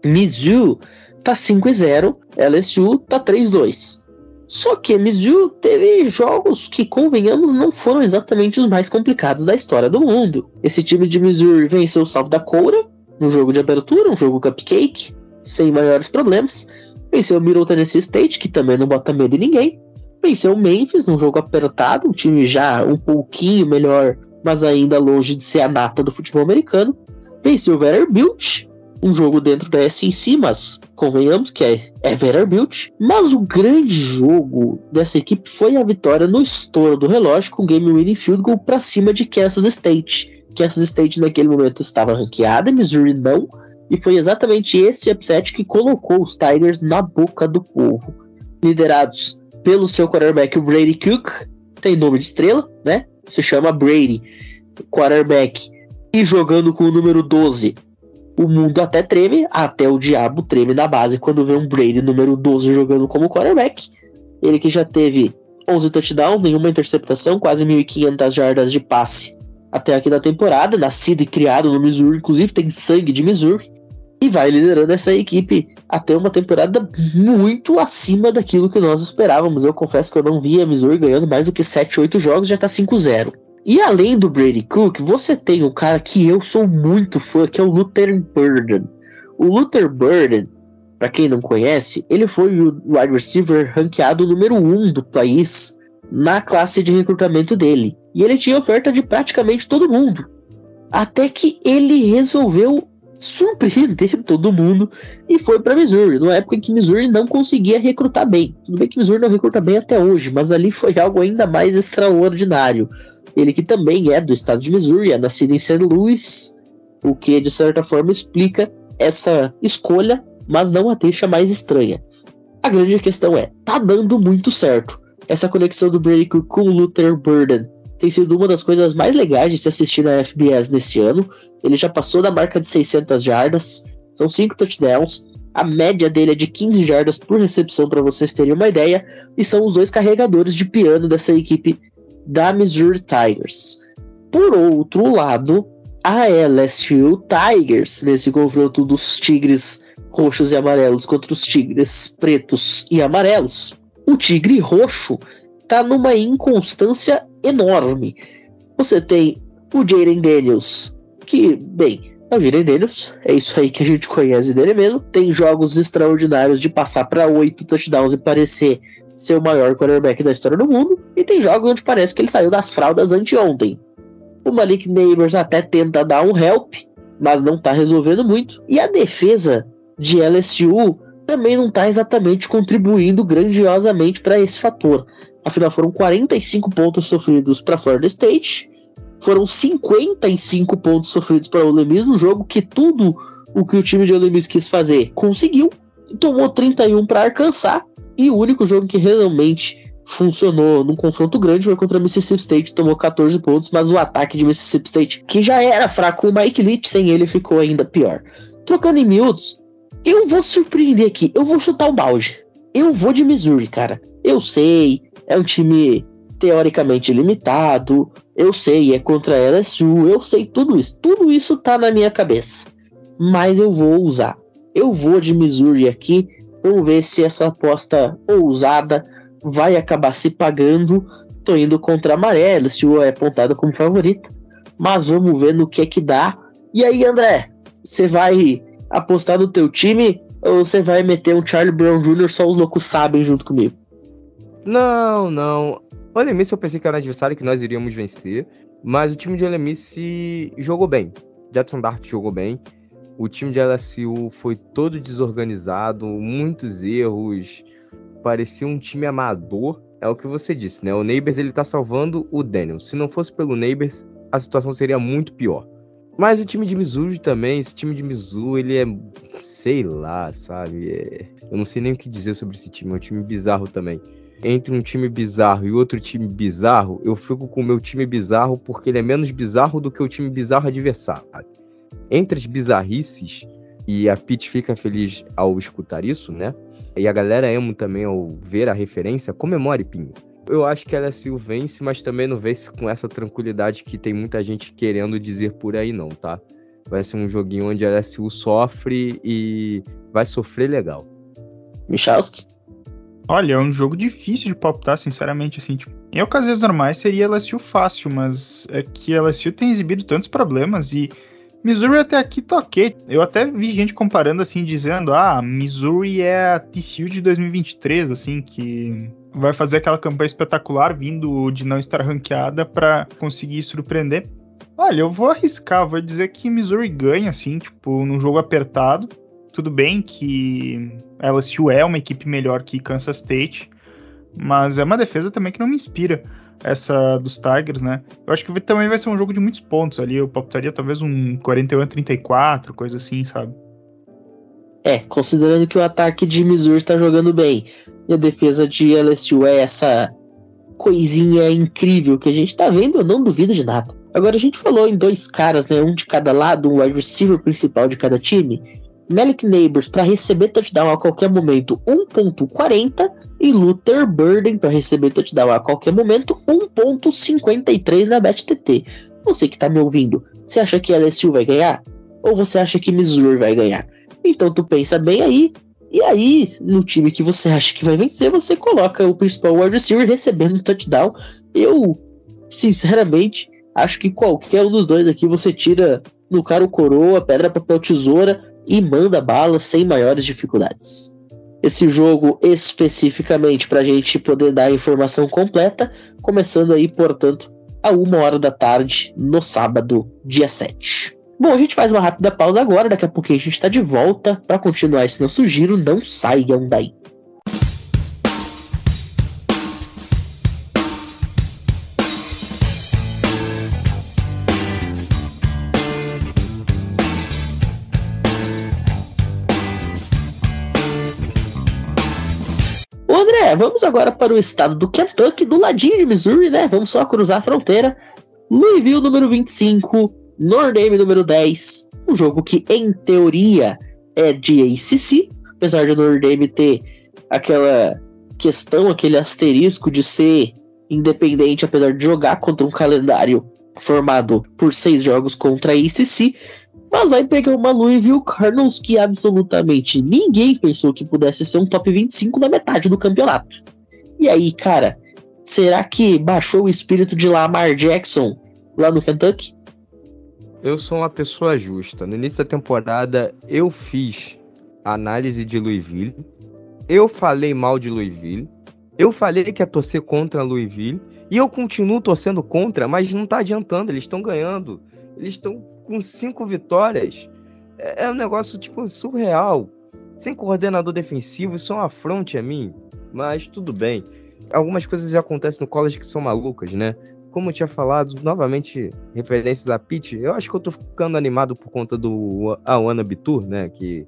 Mizzou tá 5 e 0, LSU tá 3-2. Só que Mizzou teve jogos que, convenhamos, não foram exatamente os mais complicados da história do mundo. Esse time de Missouri venceu o South Dakota no jogo de abertura, um jogo cupcake, sem maiores problemas. Venceu o Middle Tennessee State, que também não bota medo em ninguém. Venceu o Memphis num jogo apertado, um time já um pouquinho melhor mas ainda longe de ser a nata do futebol americano. Venceu o Vanderbilt, um jogo dentro da SEC, mas convenhamos que é, é Vanderbilt. Mas o grande jogo dessa equipe foi a vitória no estouro do relógio com game winning field goal para cima de Kansas State. Kansas State naquele momento estava ranqueada, Missouri não, e foi exatamente esse upset que colocou os Tigers na boca do povo. Liderados pelo seu quarterback, Brady Cook, tem nome de estrela, né? Se chama Brady, quarterback, e jogando com o número 12, o mundo até treme, até o diabo treme na base quando vê um Brady número 12 jogando como quarterback. Ele que já teve 11 touchdowns, nenhuma interceptação, quase 1.500 jardas de passe até aqui na temporada, nascido e criado no Missouri, inclusive tem sangue de Missouri, e vai liderando essa equipe até uma temporada muito acima daquilo que nós esperávamos. Eu confesso que eu não via Missouri ganhando mais do que 7, 8 jogos, já tá 5-0. E além do Brady Cook, você tem um cara que eu sou muito fã, que é o Luther Burden. O Luther Burden, para quem não conhece, ele foi o wide receiver ranqueado número 1 um do país na classe de recrutamento dele. E ele tinha oferta de praticamente todo mundo. Até que ele resolveu surpreender [LAUGHS] todo mundo e foi para Missouri, numa época em que Missouri não conseguia recrutar bem. Tudo bem que Missouri não recruta bem até hoje, mas ali foi algo ainda mais extraordinário. Ele que também é do estado de Missouri, é nascido em St. Louis, o que de certa forma explica essa escolha, mas não a deixa mais estranha. A grande questão é, tá dando muito certo. Essa conexão do Brady com o Luther Burden tem sido uma das coisas mais legais de se assistir na FBS nesse ano. Ele já passou da marca de 600 jardas, são 5 touchdowns, a média dele é de 15 jardas por recepção, para vocês terem uma ideia, e são os dois carregadores de piano dessa equipe da Missouri Tigers. Por outro lado, a LSU Tigers, nesse confronto dos Tigres roxos e amarelos contra os Tigres pretos e amarelos, o Tigre roxo tá numa inconstância enorme. Você tem o Jaden Daniels, que, bem, é o Jaden Daniels, é isso aí que a gente conhece dele mesmo. Tem jogos extraordinários de passar para oito touchdowns e parecer ser o maior quarterback da história do mundo, e tem jogos onde parece que ele saiu das fraldas anteontem. O Malik Neighbors até tenta dar um help, mas não tá resolvendo muito. E a defesa de LSU também não tá exatamente contribuindo grandiosamente para esse fator. Afinal, foram 45 pontos sofridos para Florida State, foram 55 pontos sofridos para Ole Miss no jogo que tudo o que o time de Ole Miss quis fazer conseguiu. Tomou 31 para Arkansas e o único jogo que realmente funcionou num confronto grande foi contra Mississippi State, tomou 14 pontos, mas o ataque de Mississippi State, que já era fraco, o Mike Leach sem ele ficou ainda pior. Trocando em miúdos, eu vou surpreender aqui, eu vou chutar o balde. Eu vou de Missouri, cara. Eu sei, é um time teoricamente limitado, eu sei, é contra a LSU, eu sei tudo isso. Tudo isso tá na minha cabeça. Mas eu vou usar. Eu vou de Missouri aqui Vamos ver se essa aposta ousada vai acabar se pagando. Tô indo contra a Maré, LSU é apontada como favorita. Mas vamos ver no que é que dá. E aí, André, você vai apostar no teu time ou você vai meter um Charlie Brown Jr. só os loucos sabem junto comigo? Não, não. O Olemice eu pensei que era um adversário que nós iríamos vencer, mas o time de Olemice jogou bem. Jetson Dart jogou bem. O time de LSU foi todo desorganizado, muitos erros, parecia um time amador. É o que você disse, né? O Neighbors ele tá salvando o Daniel. Se não fosse pelo Neighbors, a situação seria muito pior. Mas o time de Missouri também, esse time de Missouri, ele é, sei lá, sabe? É... eu não sei nem o que dizer sobre esse time, é um time bizarro também. Entre um time bizarro e outro time bizarro, eu fico com o meu time bizarro porque ele é menos bizarro do que o time bizarro adversário entre as bizarrices, e a Pete fica feliz ao escutar isso, né? E a galera emo também ao ver a referência, comemore, Pinho. Eu acho que a LSU vence, mas também não vence com essa tranquilidade que tem muita gente querendo dizer por aí, não, tá? Vai ser um joguinho onde a LSU sofre e vai sofrer legal. Michalski? Olha, é um jogo difícil de palpitar, sinceramente, assim, tipo, em ocasiões normais seria LSU fácil, mas é que LSU tem exibido tantos problemas e Missouri até aqui toquei. Eu até vi gente comparando assim, dizendo: ah, Missouri é a TCU de 2023, assim, que vai fazer aquela campanha espetacular vindo de não estar ranqueada para conseguir surpreender. Olha, eu vou arriscar, vou dizer que Missouri ganha, assim, tipo, num jogo apertado. Tudo bem que LSU é uma equipe melhor que Kansas State, mas é uma defesa também que não me inspira essa dos Tigers, né? Eu acho que também vai ser um jogo de muitos pontos ali. Eu palpitaria talvez um 41 a 34, coisa assim, sabe? É, considerando que o ataque de Missouri está jogando bem e a defesa de LSU é essa coisinha incrível que a gente tá vendo, eu não duvido de nada. Agora a gente falou em dois caras, né, um de cada lado, um wide receiver principal de cada time. Malik Neighbors para receber touchdown a qualquer momento 1.40 e Luther Burden para receber touchdown a qualquer momento 1.53 na BetTT. Você que tá me ouvindo, você acha que LSU vai ganhar? Ou você acha que Missouri vai ganhar? Então tu pensa bem aí. E aí, no time que você acha que vai vencer, você coloca o principal wide receiver recebendo um touchdown. Eu, sinceramente, acho que qualquer um dos dois aqui você tira no cara o coroa, pedra, papel, tesoura e manda bala sem maiores dificuldades. Esse jogo especificamente para a gente poder dar a informação completa, começando aí, portanto, a uma hora da tarde no sábado, dia 7. Bom, a gente faz uma rápida pausa agora, daqui a pouquinho a gente está de volta para continuar esse nosso giro, não saiam daí. André, vamos agora para o estado do Kentucky, do ladinho de Missouri, né? Vamos só cruzar a fronteira. Louisville, número 25, Notre Dame número 10, um jogo que em teoria é de ACC, apesar de Notre Dame ter aquela questão, aquele asterisco de ser independente, apesar de jogar contra um calendário formado por seis jogos contra a ACC, mas vai pegar uma Louisville Cardinals que absolutamente ninguém pensou que pudesse ser um top 25 na metade do campeonato. E aí, cara, será que baixou o espírito de Lamar Jackson lá no Kentucky? Eu sou uma pessoa justa. No início da temporada, eu fiz análise de Louisville. Eu falei mal de Louisville. Eu falei que ia torcer contra Louisville. E eu continuo torcendo contra, mas não tá adiantando. Eles estão ganhando. Eles estão com cinco vitórias. É, é um negócio, tipo, surreal. Sem coordenador defensivo, isso é um afronte a mim. Mas tudo bem. Algumas coisas já acontecem no college que são malucas, né? como eu tinha falado, novamente, referências a Pete, eu acho que eu tô ficando animado por conta do Awana Bitur, né? Que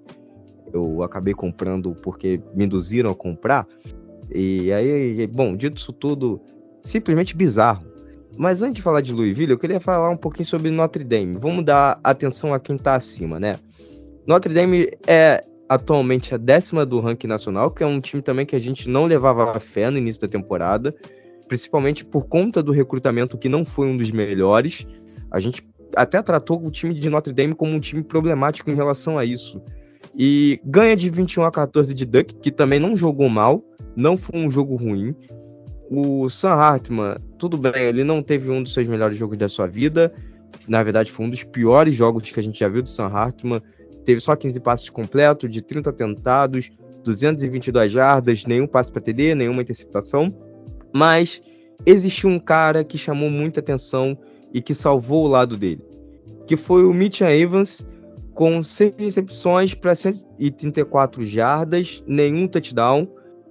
eu acabei comprando porque me induziram a comprar. E aí, bom, dito isso tudo, simplesmente bizarro. Mas antes de falar de Louisville, eu queria falar um pouquinho sobre Notre Dame. Vamos dar atenção a quem tá acima, né? Notre Dame é atualmente a décima do ranking nacional, que é um time também que a gente não levava fé no início da temporada principalmente por conta do recrutamento que não foi um dos melhores. A gente até tratou o time de Notre Dame como um time problemático em relação a isso. E ganha de 21 a 14 de Duck, que também não jogou mal, não foi um jogo ruim. O Sam Hartman, tudo bem, ele não teve um dos seus melhores jogos da sua vida. Na verdade, foi um dos piores jogos que a gente já viu do Sam Hartman. Teve só 15 passes completos, de 30 tentados, 222 jardas, nenhum passe para TD, nenhuma interceptação. Mas existiu um cara que chamou muita atenção e que salvou o lado dele, que foi o Mitchell Evans, com seis recepções para 134 jardas, nenhum touchdown.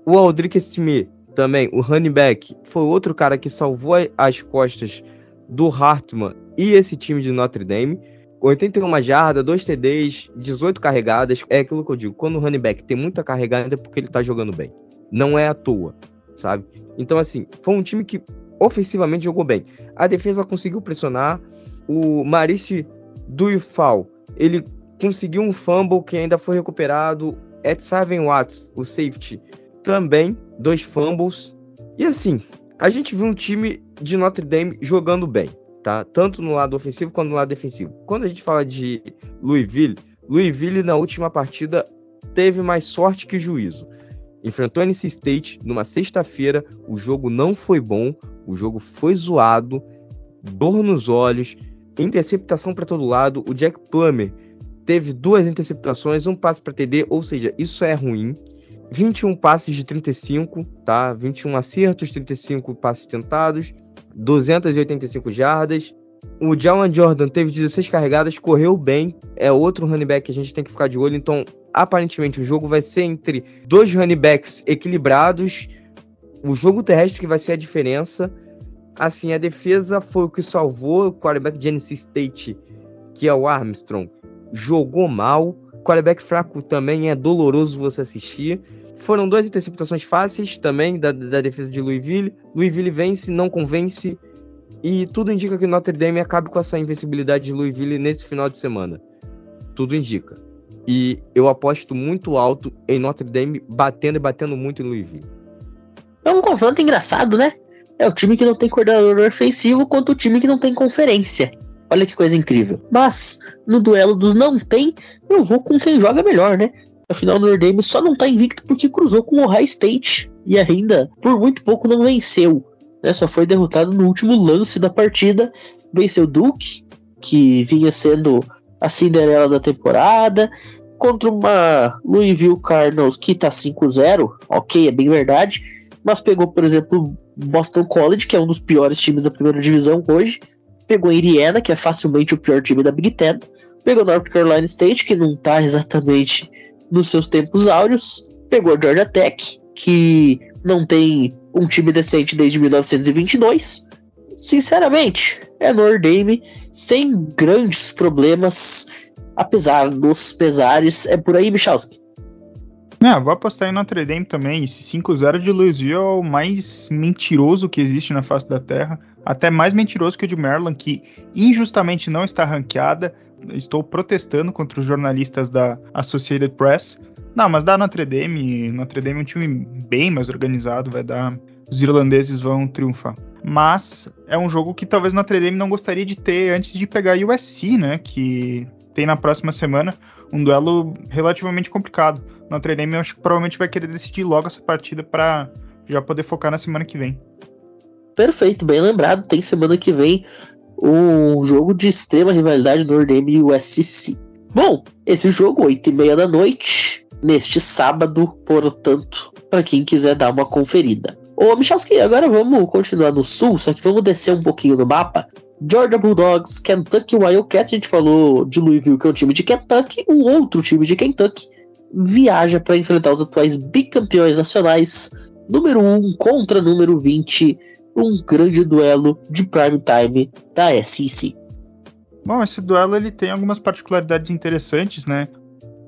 O Aldrich Smith, também, o running back, foi outro cara que salvou as costas do Hartman e esse time de Notre Dame. 81 jardas, 2 TDs, 18 carregadas. É aquilo que eu digo, quando o running back tem muita carregada é porque ele tá jogando bem. Não é à toa sabe? Então, assim, foi um time que ofensivamente jogou bem. A defesa conseguiu pressionar. O Marice Duifal, ele conseguiu um fumble que ainda foi recuperado. Ed Seven Watts, o safety, também, dois fumbles. E assim, a gente viu um time de Notre Dame jogando bem, tá? Tanto no lado ofensivo quanto no lado defensivo. Quando a gente fala de Louisville, Louisville na última partida teve mais sorte que juízo enfrentou a NC State numa sexta-feira. O jogo não foi bom, o jogo foi zoado, dor nos olhos, interceptação para todo lado. O Jack Plummer teve duas interceptações, um passe para TD, ou seja, isso é ruim. 21 passes de 35, tá? 21 acertos, 35 passes tentados, 285 jardas. O Jawan Jordan teve 16 carregadas, correu bem, é outro running back que a gente tem que ficar de olho, então aparentemente o jogo vai ser entre dois running backs equilibrados, o jogo terrestre que vai ser a diferença. Assim, a defesa foi o que salvou o quarterback de NC State, que é o Armstrong, jogou mal. Quarterback fraco também é doloroso você assistir. Foram duas interceptações fáceis também da, da defesa de Louisville. Louisville vence, não convence. E tudo indica que Notre Dame acabe com essa invencibilidade de Louisville nesse final de semana. Tudo indica. E eu aposto muito alto em Notre Dame batendo e batendo muito em Louisville. É um confronto engraçado, né? É o time que não tem coordenador ofensivo contra o time que não tem conferência. Olha que coisa incrível. Mas, no duelo dos não tem, eu vou com quem joga melhor, né? Afinal, o Notre Dame só não tá invicto porque cruzou com o Ohio State. E ainda, por muito pouco, não venceu. Né? Só foi derrotado no último lance da partida. Venceu Duke, que vinha sendo a Cinderela da temporada. Contra uma Louisville Cardinals que tá 5-0. Ok, é bem verdade. Mas pegou, por exemplo, Boston College, que é um dos piores times da primeira divisão hoje. Pegou Indiana, que é facilmente o pior time da Big Ten. Pegou North Carolina State, que não tá exatamente nos seus tempos áureos. Pegou a Georgia Tech, que não tem um time decente desde 1922. Sinceramente, é Notre Dame sem grandes problemas, apesar dos pesares. É por aí, Michalski. Não, vou apostar em Notre Dame também. Esse 5-0 de Louisville é o mais mentiroso que existe na face da Terra. Até mais mentiroso que o de Maryland, que injustamente não está ranqueada estou protestando contra os jornalistas da Associated Press. Não, mas dá Notre Dame. Notre Dame é um time bem mais organizado, vai dar. Os irlandeses vão triunfar. Mas é um jogo que talvez Notre Dame não gostaria de ter antes de pegar a USC, né? Que tem na próxima semana um duelo relativamente complicado. Notre Dame eu acho que provavelmente vai querer decidir logo essa partida para já poder focar na semana que vem. Perfeito, bem lembrado. Tem semana que vem um jogo de extrema rivalidade do Nordame e o SC. Bom, esse jogo, 8 e meia da noite, neste sábado, portanto, para quem quiser dar uma conferida. Ô, Michalski, agora vamos continuar no sul, só que vamos descer um pouquinho no mapa. Georgia Bulldogs, Kentucky Wildcats, a gente falou de Louisville, que é um time de Kentucky, o outro time de Kentucky viaja para enfrentar os atuais bicampeões nacionais, número 1 contra número 20, um grande duelo de prime time da SEC. Bom, esse duelo ele tem algumas particularidades interessantes, né?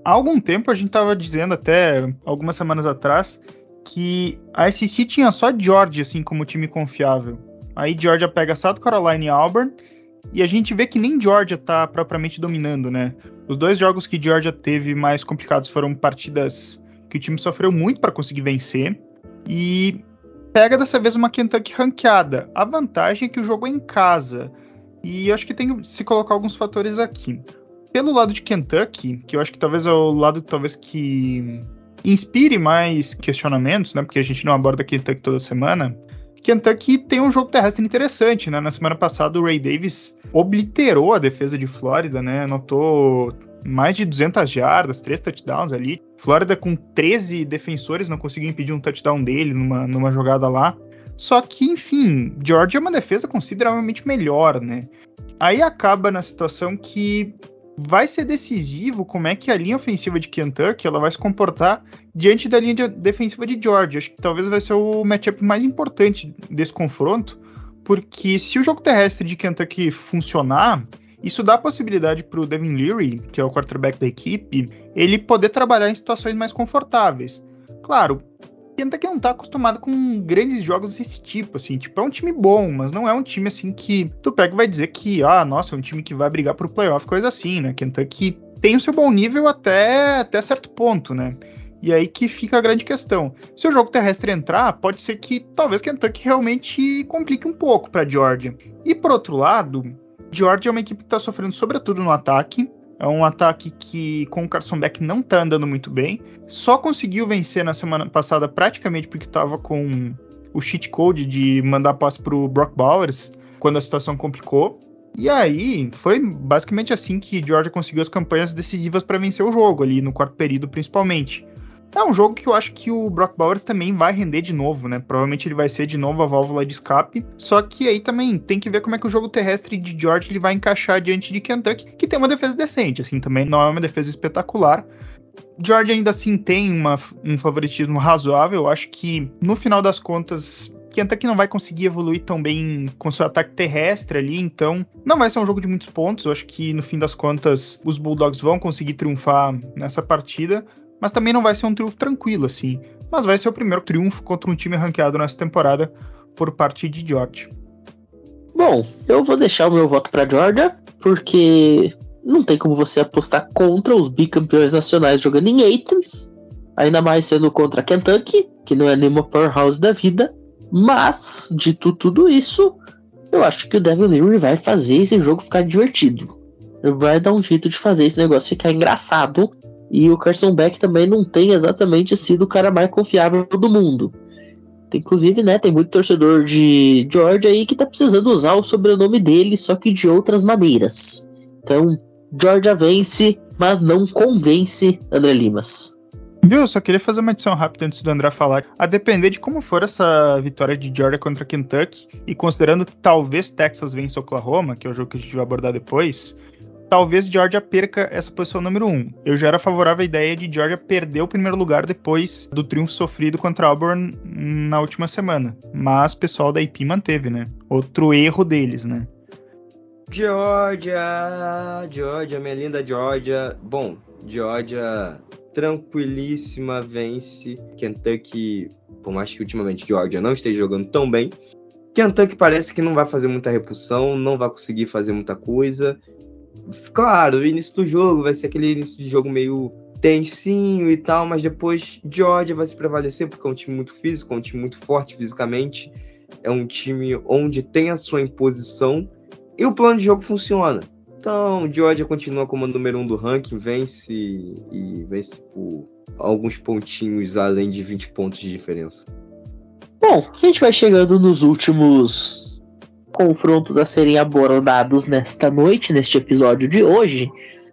Há algum tempo a gente estava dizendo até algumas semanas atrás que a SEC tinha só Georgia assim como time confiável. Aí Georgia pega South Carolina e Auburn e a gente vê que nem Georgia está propriamente dominando, né? Os dois jogos que Georgia teve mais complicados foram partidas que o time sofreu muito para conseguir vencer. E pega dessa vez uma Kentucky ranqueada. A vantagem é que o jogo é em casa. E eu acho que tem que se colocar alguns fatores aqui. Pelo lado de Kentucky, que eu acho que talvez é o lado talvez que inspire mais questionamentos, né? Porque a gente não aborda Kentucky toda semana. Kentucky tem um jogo terrestre interessante, né? Na semana passada o Ray Davis obliterou a defesa de Flórida, né? Anotou mais de 200 jardas, três touchdowns ali. Flórida com 13 defensores não conseguiu impedir um touchdown dele numa, numa jogada lá. Só que, enfim, Georgia é uma defesa consideravelmente melhor, né? Aí acaba na situação que vai ser decisivo como é que a linha ofensiva de Kentucky ela vai se comportar diante da linha de defensiva de Georgia. Acho que talvez vai ser o matchup mais importante desse confronto, porque se o jogo terrestre de Kentucky funcionar, isso dá a possibilidade para o Devin Leary, que é o quarterback da equipe, ele poder trabalhar em situações mais confortáveis. Claro, Kentucky não está acostumado com grandes jogos desse tipo, assim, tipo, é um time bom, mas não é um time, assim, que tu pega e vai dizer que, ah, nossa, é um time que vai brigar pro playoff, coisa assim, né? Kentucky tem o seu bom nível até, até certo ponto, né? E aí que fica a grande questão. Se o jogo terrestre entrar, pode ser que talvez Kentucky realmente complique um pouco para Georgia. E por outro lado, Georgia é uma equipe que está sofrendo sobretudo no ataque. É um ataque que, com o Carson Beck, não está andando muito bem. Só conseguiu vencer na semana passada praticamente porque estava com o cheat code de mandar passe para o Brock Bowers quando a situação complicou. E aí, foi basicamente assim que Georgia conseguiu as campanhas decisivas para vencer o jogo, ali no quarto período principalmente. É um jogo que eu acho que o Brock Bowers também vai render de novo, né? Provavelmente ele vai ser de novo a válvula de escape. Só que aí também tem que ver como é que o jogo terrestre de George ele vai encaixar diante de Kentucky, que tem uma defesa decente, assim, também não é uma defesa espetacular. George ainda assim tem uma, um favoritismo razoável. Eu acho que no final das contas Kentucky não vai conseguir evoluir tão bem com seu ataque terrestre ali, então não vai ser um jogo de muitos pontos. Eu acho que no fim das contas os Bulldogs vão conseguir triunfar nessa partida, mas também não vai ser um triunfo tranquilo assim. Mas vai ser o primeiro triunfo contra um time ranqueado nessa temporada por parte de George. Bom, eu vou deixar o meu voto para Georgia, porque não tem como você apostar contra os bicampeões nacionais jogando em Athens, ainda mais sendo contra Kentucky, que não é nenhuma powerhouse da vida. Mas, dito tudo isso, eu acho que o Devil Leary vai fazer esse jogo ficar divertido. Vai dar um jeito de fazer esse negócio ficar engraçado. E o Carson Beck também não tem exatamente sido o cara mais confiável do mundo. Tem, inclusive, né, tem muito torcedor de Georgia aí que tá precisando usar o sobrenome dele, só que de outras maneiras. Então, Georgia vence, mas não convence André Limas. Viu? Eu só queria fazer uma adição rápida antes do André falar. A depender de como for essa vitória de Georgia contra Kentucky, e considerando que talvez Texas vença Oklahoma, que é o jogo que a gente vai abordar depois, talvez Georgia perca essa posição número 1. Um. Eu já era favorável à ideia de Georgia perder o primeiro lugar depois do triunfo sofrido contra Auburn na última semana. Mas o pessoal da IP manteve, né? Outro erro deles, né? Georgia, Georgia, minha linda Georgia. Bom, Georgia tranquilíssima vence. Kentucky, por mais que ultimamente Georgia não esteja jogando tão bem, Kentucky parece que não vai fazer muita repulsão, não vai conseguir fazer muita coisa. Claro, o início do jogo vai ser aquele início de jogo meio tensinho e tal, mas depois Georgia vai se prevalecer porque é um time muito físico, é um time muito forte fisicamente, é um time onde tem a sua imposição e o plano de jogo funciona. Então, Georgia continua como número um do ranking, vence e vence por alguns pontinhos além de 20 pontos de diferença. Bom, a gente vai chegando nos últimos confrontos a serem abordados nesta noite, neste episódio de hoje.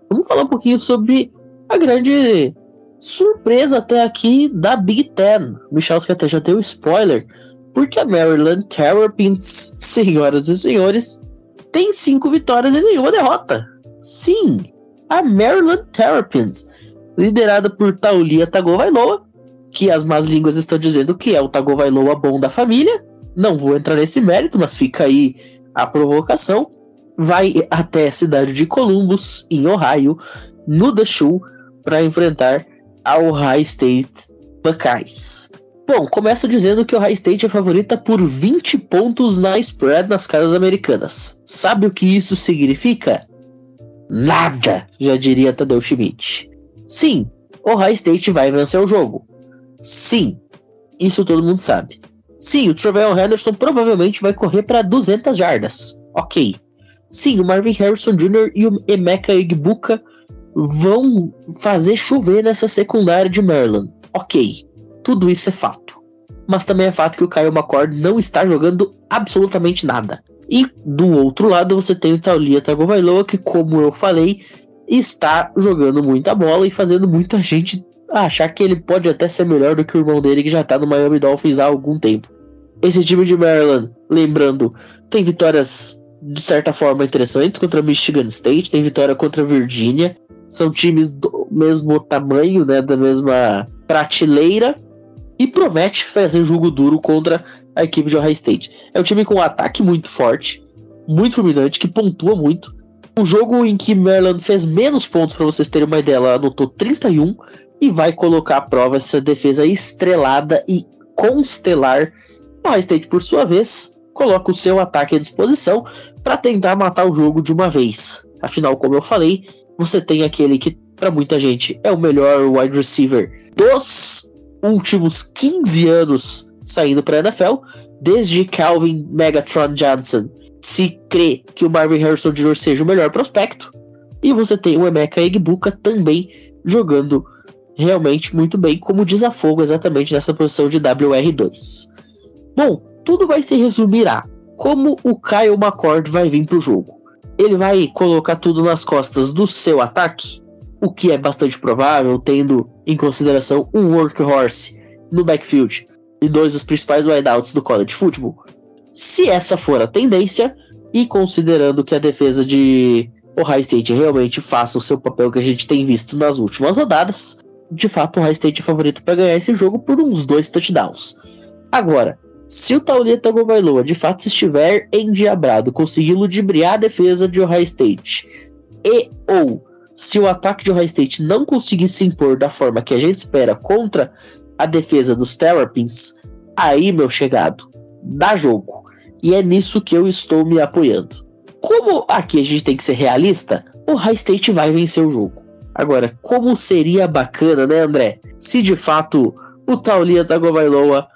Vamos falar um pouquinho sobre a grande surpresa até aqui da Big Ten. Michel até já deu spoiler, porque a Maryland Terrapins, senhoras e senhores, tem cinco vitórias e nenhuma derrota. Sim, a Maryland Terrapins, liderada por Taulia Tagovailoa, que as más línguas estão dizendo que é o Tagovailoa bom da família. Não vou entrar nesse mérito, mas fica aí a provocação. Vai até a cidade de Columbus, em Ohio, no The Shoe, para enfrentar a Ohio State Buckeyes. Bom, começo dizendo que o High State é favorita por 20 pontos na spread nas casas americanas. Sabe o que isso significa? Nada, já diria Tadeu Schmidt. Sim, o High State vai vencer o jogo. Sim, isso todo mundo sabe. Sim, o Trevor Henderson provavelmente vai correr para 200 jardas. Ok. Sim, o Marvin Harrison Jr. e o Emeka Igbuka vão fazer chover nessa secundária de Maryland. Ok. Tudo isso é fato. Mas também é fato que o Kyle McCord não está jogando absolutamente nada. E do outro lado você tem o Taulia Tagovailoa, que como eu falei, está jogando muita bola e fazendo muita gente achar que ele pode até ser melhor do que o irmão dele que já está no Miami Dolphins há algum tempo. Esse time de Maryland, lembrando, tem vitórias de certa forma interessantes contra Michigan State, tem vitória contra Virginia. São times do mesmo tamanho, né, da mesma prateleira, e promete fazer jogo duro contra a equipe de Ohio State. É um time com um ataque muito forte, muito fulminante, que pontua muito. O jogo em que Maryland fez menos pontos, para vocês terem uma ideia, ela anotou 31 e vai colocar à prova essa defesa estrelada e constelar. Ohio State, por sua vez, coloca o seu ataque à disposição para tentar matar o jogo de uma vez. Afinal, como eu falei, você tem aquele que, para muita gente, é o melhor wide receiver dos últimos 15 anos saindo para a NFL, desde Calvin Megatron Johnson, se crê que o Marvin Harrison Jr. seja o melhor prospecto, e você tem o Emeka Egbuka também jogando realmente muito bem como desafogo exatamente nessa posição de WR2. Bom, tudo vai se resumir a como o Kyle McCord vai vir para o jogo. Ele vai colocar tudo nas costas do seu ataque? o que é bastante provável, tendo em consideração um workhorse no backfield e dois dos principais wideouts do college football. Se essa for a tendência, e considerando que a defesa de Ohio State realmente faça o seu papel que a gente tem visto nas últimas rodadas, de fato o Ohio State é favorito para ganhar esse jogo por uns dois touchdowns. Agora, se o Taulia Tagovailoa de fato estiver endiabrado, conseguir ludibriar a defesa de Ohio State, e ou se o ataque de Ohio State não conseguir se impor da forma que a gente espera contra a defesa dos Terrapins, aí, meu chegado, dá jogo. E é nisso que eu estou me apoiando. Como aqui a gente tem que ser realista, o High State vai vencer o jogo. Agora, como seria bacana, né, André? Se de fato o Taulia Tagovailoa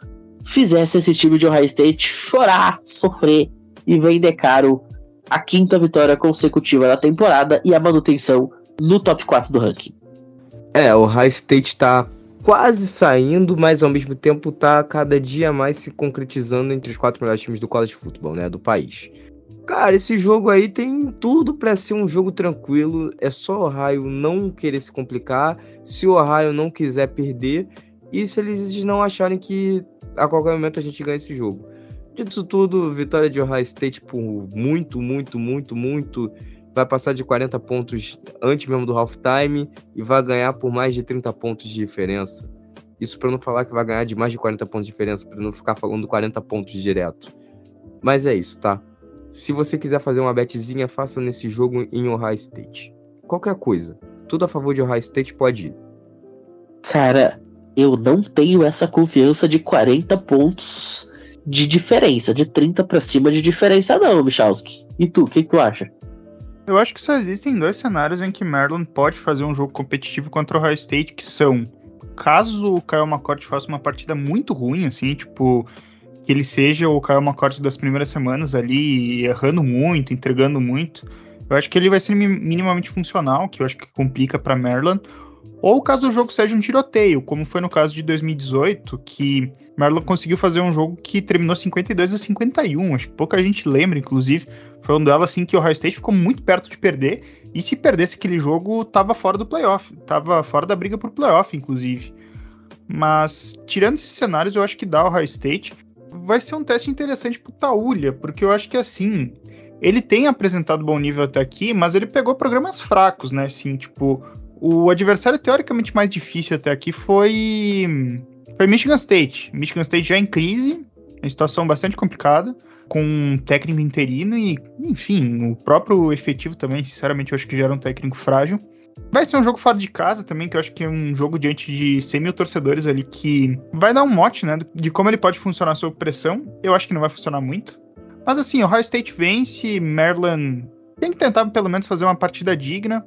fizesse esse time de Ohio State chorar, sofrer e vender caro a quinta vitória consecutiva da temporada e a manutenção no top 4 do ranking. É, o Ohio State tá quase saindo, mas ao mesmo tempo tá cada dia mais se concretizando entre os quatro melhores times do college football, né, do país. Cara, esse jogo aí tem tudo para ser um jogo tranquilo. É só o Ohio não querer se complicar. Se o Ohio não quiser perder. E se eles não acharem que a qualquer momento a gente ganha esse jogo. Dito tudo, vitória de Ohio State por muito, muito, muito, muito. Vai passar de 40 pontos antes mesmo do halftime e vai ganhar por mais de 30 pontos de diferença. Isso para não falar que vai ganhar de mais de 40 pontos de diferença, para não ficar falando 40 pontos direto. Mas é isso, tá? Se você quiser fazer uma betzinha, faça nesse jogo em Ohio State. Qualquer coisa. Tudo a favor de Ohio State pode ir. Cara, eu não tenho essa confiança de 40 pontos de diferença, de 30 para cima de diferença, não, Michalski. E tu, o que, que, tu acha? Eu acho que só existem dois cenários em que Maryland pode fazer um jogo competitivo contra o Ohio State, que são caso o Kyle McCord faça uma partida muito ruim, assim, tipo, que ele seja o Kyle McCord das primeiras semanas ali, errando muito, entregando muito. Eu acho que ele vai ser minimamente funcional, que eu acho que complica para Maryland. Ou caso o jogo seja um tiroteio, como foi no caso de 2018, que Maryland conseguiu fazer um jogo que terminou 52 a 51. Acho que pouca gente lembra, inclusive. Foi um duelo assim que o Ohio State ficou muito perto de perder. E se perdesse aquele jogo, tava fora do playoff. Tava fora da briga por playoff, inclusive. Mas, tirando esses cenários, eu acho que dá o Ohio State vai ser um teste interessante pro Taulha, porque eu acho que assim, ele tem apresentado bom nível até aqui, mas ele pegou programas fracos, né? Assim, tipo, o adversário teoricamente mais difícil até aqui foi foi Michigan State. Michigan State já em crise, em situação bastante complicada, com um técnico interino e, enfim, o próprio efetivo também, sinceramente, eu acho que já era um técnico frágil. Vai ser um jogo fora de casa também, que eu acho que é um jogo diante de 100 mil torcedores ali que vai dar um mote, né, de como ele pode funcionar sob pressão. Eu acho que não vai funcionar muito. Mas assim, o Ohio State vence, Maryland tem que tentar pelo menos fazer uma partida digna.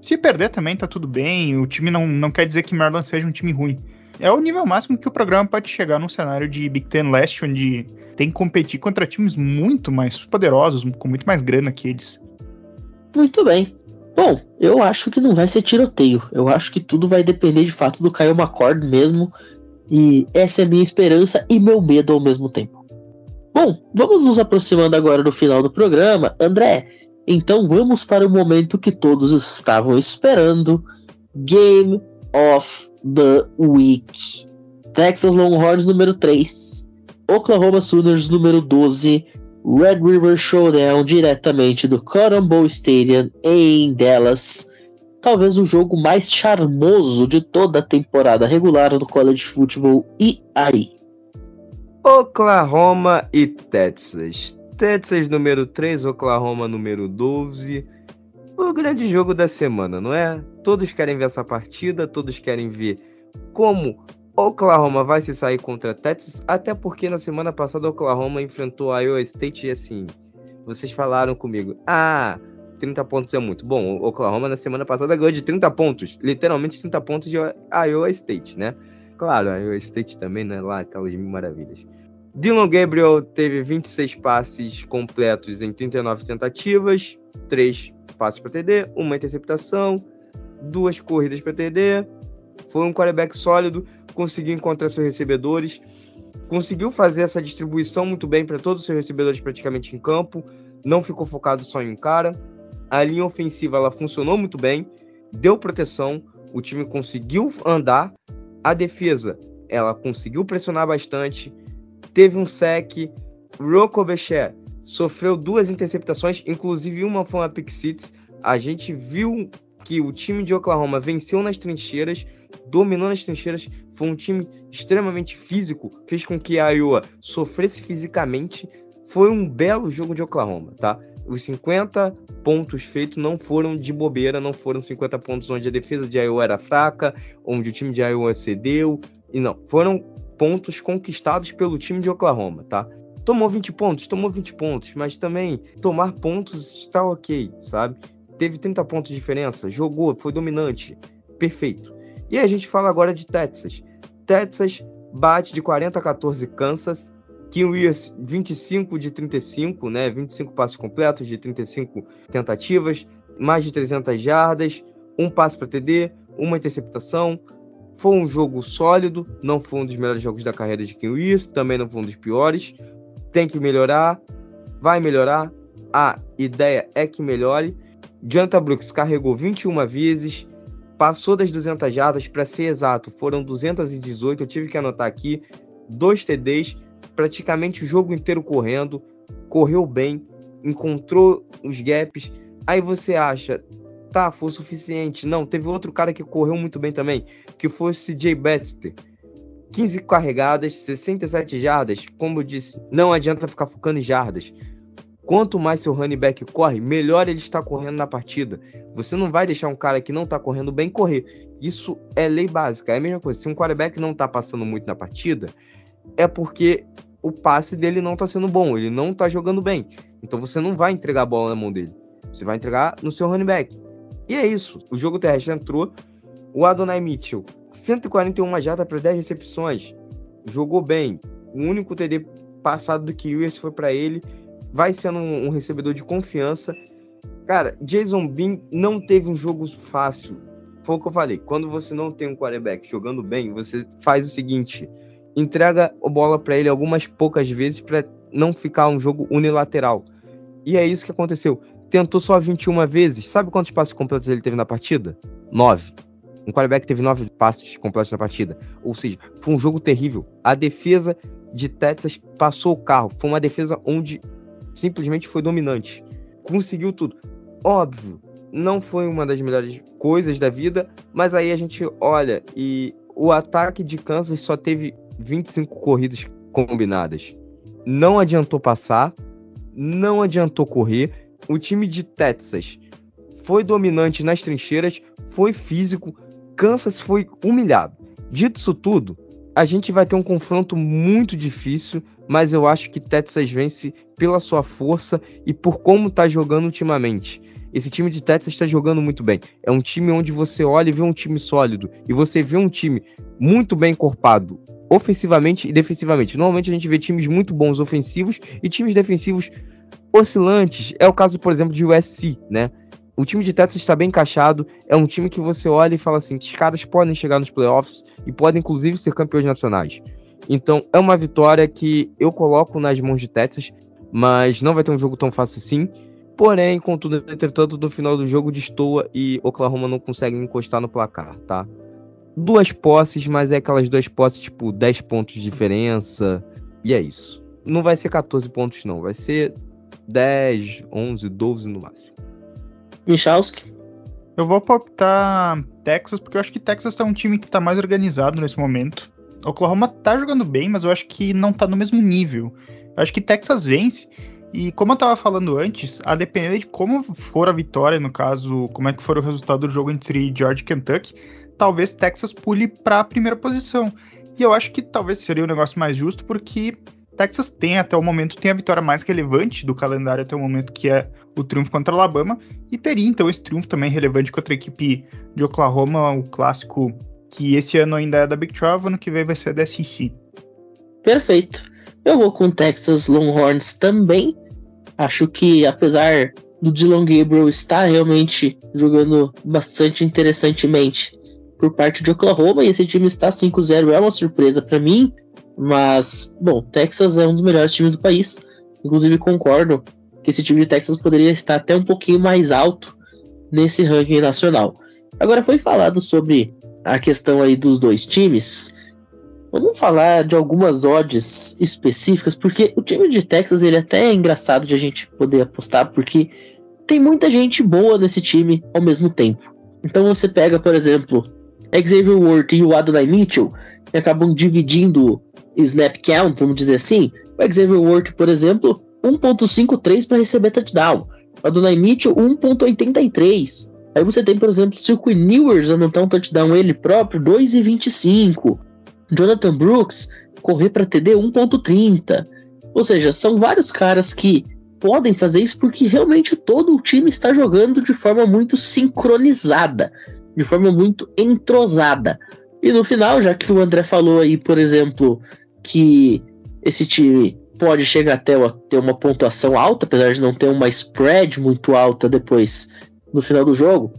Se perder também tá tudo bem, o time não, não quer dizer que Maryland seja um time ruim. É o nível máximo que o programa pode chegar num cenário de Big Ten Leste, onde tem que competir contra times muito mais poderosos, com muito mais grana que eles. Muito bem. Bom, eu acho que não vai ser tiroteio. Eu acho que tudo vai depender de fato do Kyle McCord mesmo. E essa é minha esperança e meu medo ao mesmo tempo. Bom, vamos nos aproximando agora do final do programa. André, então vamos para o momento que todos estavam esperando: Game of the Week. Texas Longhorns número 3, Oklahoma Sooners número 12, Red River Showdown diretamente do Cotton Bowl Stadium em Dallas. Talvez o jogo mais charmoso de toda a temporada regular do college football e aí. Oklahoma e Texas. Texas número 3, Oklahoma número 12. O grande jogo da semana, não é? Todos querem ver essa partida, todos querem ver como Oklahoma vai se sair contra Texas, até porque na semana passada Oklahoma enfrentou a Iowa State e assim, vocês falaram comigo, ah, 30 pontos é muito. Bom, Oklahoma na semana passada ganhou de 30 pontos, literalmente 30 pontos de Iowa State, né? Claro, a Iowa State também, né? Lá, aquelas mil maravilhas. Dylan Gabriel teve 26 passes completos em 39 tentativas, 3 passes para TD, uma interceptação, duas corridas para TD. Foi um quarterback sólido conseguiu encontrar seus recebedores, conseguiu fazer essa distribuição muito bem para todos os seus recebedores praticamente em campo, não ficou focado só em um cara. A linha ofensiva ela funcionou muito bem. deu proteção, o time conseguiu andar, a defesa ela conseguiu pressionar bastante, teve um sec, Rocco Bechet sofreu duas interceptações, inclusive uma foi uma pick six. A gente viu que o time de Oklahoma venceu nas trincheiras, dominou nas trincheiras, foi um time extremamente físico, fez com que a Iowa sofresse fisicamente. Foi um belo jogo de Oklahoma, tá? Os 50 pontos feitos não foram de bobeira, não foram 50 pontos onde a defesa de Iowa era fraca, onde o time de Iowa cedeu, e não, foram pontos conquistados pelo time de Oklahoma, tá? Tomou 20 pontos, tomou 20 pontos, mas também tomar pontos está ok, sabe? Teve 30 pontos de diferença, jogou, foi dominante, perfeito. E a gente fala agora de Texas. Texas bate de 40 a 14 Kansas, Williams 25 de 35, né? 25 passos completos de 35 tentativas, mais de 300 jardas, um passe para TD, uma interceptação. Foi um jogo sólido, não foi um dos melhores jogos da carreira de Williams, também não foi um dos piores tem que melhorar, vai melhorar. A ideia é que melhore. Jonathan Brooks carregou 21 vezes, passou das 200 jardas, para ser exato, foram 218. Eu tive que anotar aqui, dois TDs, praticamente o jogo inteiro correndo, correu bem, encontrou os gaps. Aí você acha, tá, foi o suficiente. Não, teve outro cara que correu muito bem também, que foi o CJ Baxter 15 carregadas, 67 jardas. Como eu disse, não adianta ficar focando em jardas. Quanto mais seu running back corre, melhor ele está correndo na partida. Você não vai deixar um cara que não está correndo bem correr. Isso é lei básica. É a mesma coisa. Se um quarterback não está passando muito na partida, é porque o passe dele não está sendo bom. Ele não está jogando bem. Então você não vai entregar a bola na mão dele. Você vai entregar no seu running back. E é isso. O jogo terrestre entrou. O Adonai Mitchell 141 jardas para 10 recepções. Jogou bem. O único TD passado do que esse foi para ele. Vai sendo um, um, recebedor de confiança. Cara, Jason Bean não teve um jogo fácil. Foi o que eu falei. Quando você não tem um quarterback jogando bem, você faz o seguinte: entrega a bola para ele algumas poucas vezes para não ficar um jogo unilateral. E é isso que aconteceu. Tentou só 21 vezes. Sabe quantos passos completos ele teve na partida? 9. Um quarterback teve nove passes completos na partida. Ou seja, foi um jogo terrível. A defesa de Texas passou o carro. Foi uma defesa onde simplesmente foi dominante. Conseguiu tudo. Óbvio, não foi uma das melhores coisas da vida, mas aí a gente olha e o ataque de Kansas só teve 25 corridas combinadas. Não adiantou passar, não adiantou correr. O time de Texas foi dominante nas trincheiras, foi físico, Kansas foi humilhado. Dito isso tudo, a gente vai ter um confronto muito difícil, mas eu acho que Texas vence pela sua força e por como tá jogando ultimamente. Esse time de Texas está jogando muito bem. É um time onde você olha e vê um time sólido e você vê um time muito bem encorpado, ofensivamente e defensivamente. Normalmente a gente vê times muito bons ofensivos e times defensivos oscilantes. É o caso, por exemplo, de USC, né? O time de Texas está bem encaixado. É um time que você olha e fala assim: os caras podem chegar nos playoffs e podem, inclusive, ser campeões nacionais. Então, é uma vitória que eu coloco nas mãos de Texas, mas não vai ter um jogo tão fácil assim. Porém, contudo, entretanto, no final do jogo destoa e Oklahoma não consegue encostar no placar, tá? Duas posses, mas é aquelas duas posses, tipo, 10 pontos de diferença. E é isso. Não vai ser 14 pontos, não. Vai ser 10, 11, 12 no máximo. Michalski? Eu vou optar Texas, porque eu acho que Texas é um time que tá mais organizado nesse momento. Oklahoma tá jogando bem, mas eu acho que não tá no mesmo nível. Eu acho que Texas vence. E como eu tava falando antes, a depender de como for a vitória, no caso, como é que for o resultado do jogo entre Georgia e Kentucky, talvez Texas pule para a primeira posição. E eu acho que talvez seria o um negócio mais justo, porque Texas tem até o momento tem a vitória mais relevante do calendário até o momento, que é o triunfo contra Alabama, e teria então esse triunfo também relevante contra a equipe de Oklahoma, o clássico que esse ano ainda é da Big 12, ano que vem vai ser da SEC. Perfeito. Eu vou com Texas Longhorns também. Acho que apesar do Dylan Gabriel estar realmente jogando bastante interessantemente por parte de Oklahoma, e esse time está 5-0 é uma surpresa para mim. Mas, bom, Texas é um dos melhores times do país. Inclusive, concordo que esse time de Texas poderia estar até um pouquinho mais alto nesse ranking nacional. Agora foi falado sobre a questão aí dos dois times. Vamos falar de algumas odds específicas, porque o time de Texas ele até é engraçado de a gente poder apostar, porque tem muita gente boa nesse time ao mesmo tempo. Então você pega, por exemplo, Xavier Worth e o Adonai Mitchell, que acabam dividindo snap count, vamos dizer assim. O Xavier Worth, por exemplo, 1.53 para receber touchdown. O Adonai Mitchell, 1.83. Aí você tem, por exemplo, o Quinn Ewers anotar um touchdown ele próprio, 2,25. Jonathan Brooks correr para TD 1.30. Ou seja, são vários caras que podem fazer isso porque realmente todo o time está jogando de forma muito sincronizada, de forma muito entrosada. E no final, já que o André falou aí, por exemplo, que esse time pode chegar até ter uma pontuação alta, apesar de não ter uma spread muito alta depois no final do jogo.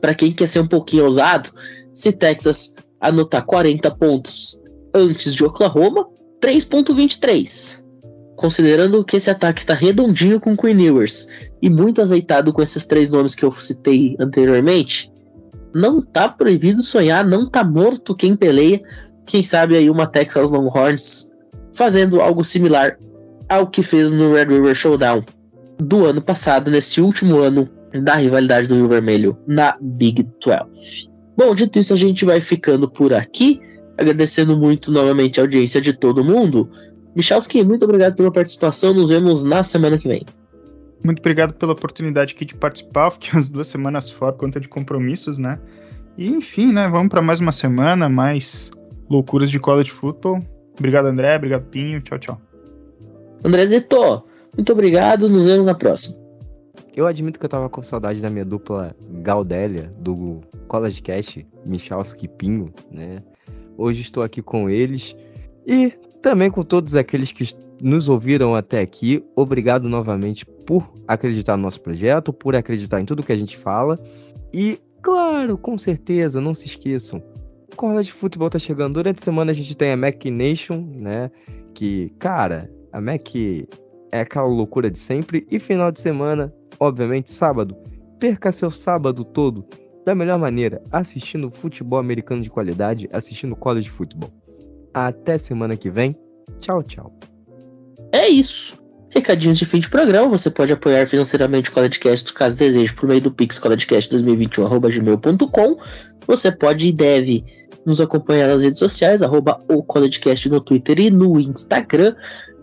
Para quem quer ser um pouquinho ousado, se Texas anotar 40 pontos antes de Oklahoma, 3.23. Considerando que esse ataque está redondinho com Queen Ewers e muito azeitado com esses três nomes que eu citei anteriormente, não tá proibido sonhar, não tá morto quem peleia. Quem sabe aí uma Texas Longhorns fazendo algo similar ao que fez no Red River Showdown do ano passado, nesse último ano da rivalidade do Rio Vermelho na Big 12. Bom, dito isso, a gente vai ficando por aqui, agradecendo muito novamente a audiência de todo mundo. Michalski, muito obrigado pela participação, nos vemos na semana que vem. Muito obrigado pela oportunidade aqui de participar, fiquei umas duas semanas fora por conta de compromissos, né? E enfim, né, vamos para mais uma semana, mais loucuras de college football. Obrigado, André. Obrigado, Pinho. Tchau, tchau. André Zito, muito obrigado. Nos vemos na próxima. Eu admito que eu tava com saudade da minha dupla Gaudélia, do College Cast, Michalski Pinho, né? Hoje estou aqui com eles e também com todos aqueles que nos ouviram até aqui. Obrigado novamente por acreditar no nosso projeto, por acreditar em tudo que a gente fala. E, claro, com certeza, não se esqueçam, Corda de futebol tá chegando. Durante a semana a gente tem a Mac Nation, né? Que, cara, a Mac é aquela loucura de sempre. E final de semana, obviamente, sábado. Perca seu sábado todo da melhor maneira, assistindo futebol americano de qualidade, assistindo college futebol. Até semana que vem. Tchau, tchau. É isso. Recadinhos de fim de programa. Você pode apoiar financeiramente o CollegeCast caso deseje por meio do Pix collegecast2021.com. Você pode e deve nos acompanhar nas redes sociais, arroba o CollegeCast no Twitter e no Instagram.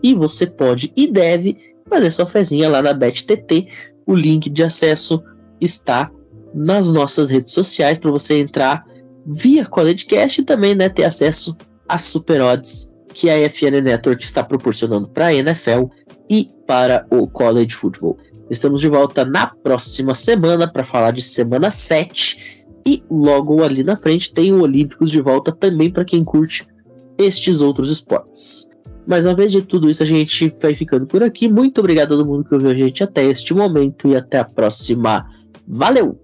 E você pode e deve fazer sua fezinha lá na BetTT. O link de acesso está nas nossas redes sociais para você entrar via CollegeCast e também né, ter acesso às Super Odds que a FN Network está proporcionando para a NFL e para o College Football. Estamos de volta na próxima semana para falar de semana 7 e logo ali na frente tem o Olímpicos de volta também para quem curte estes outros esportes. Mas ao invés de tudo isso, a gente vai ficando por aqui. Muito obrigado a todo mundo que ouviu a gente até este momento e até a próxima. Valeu!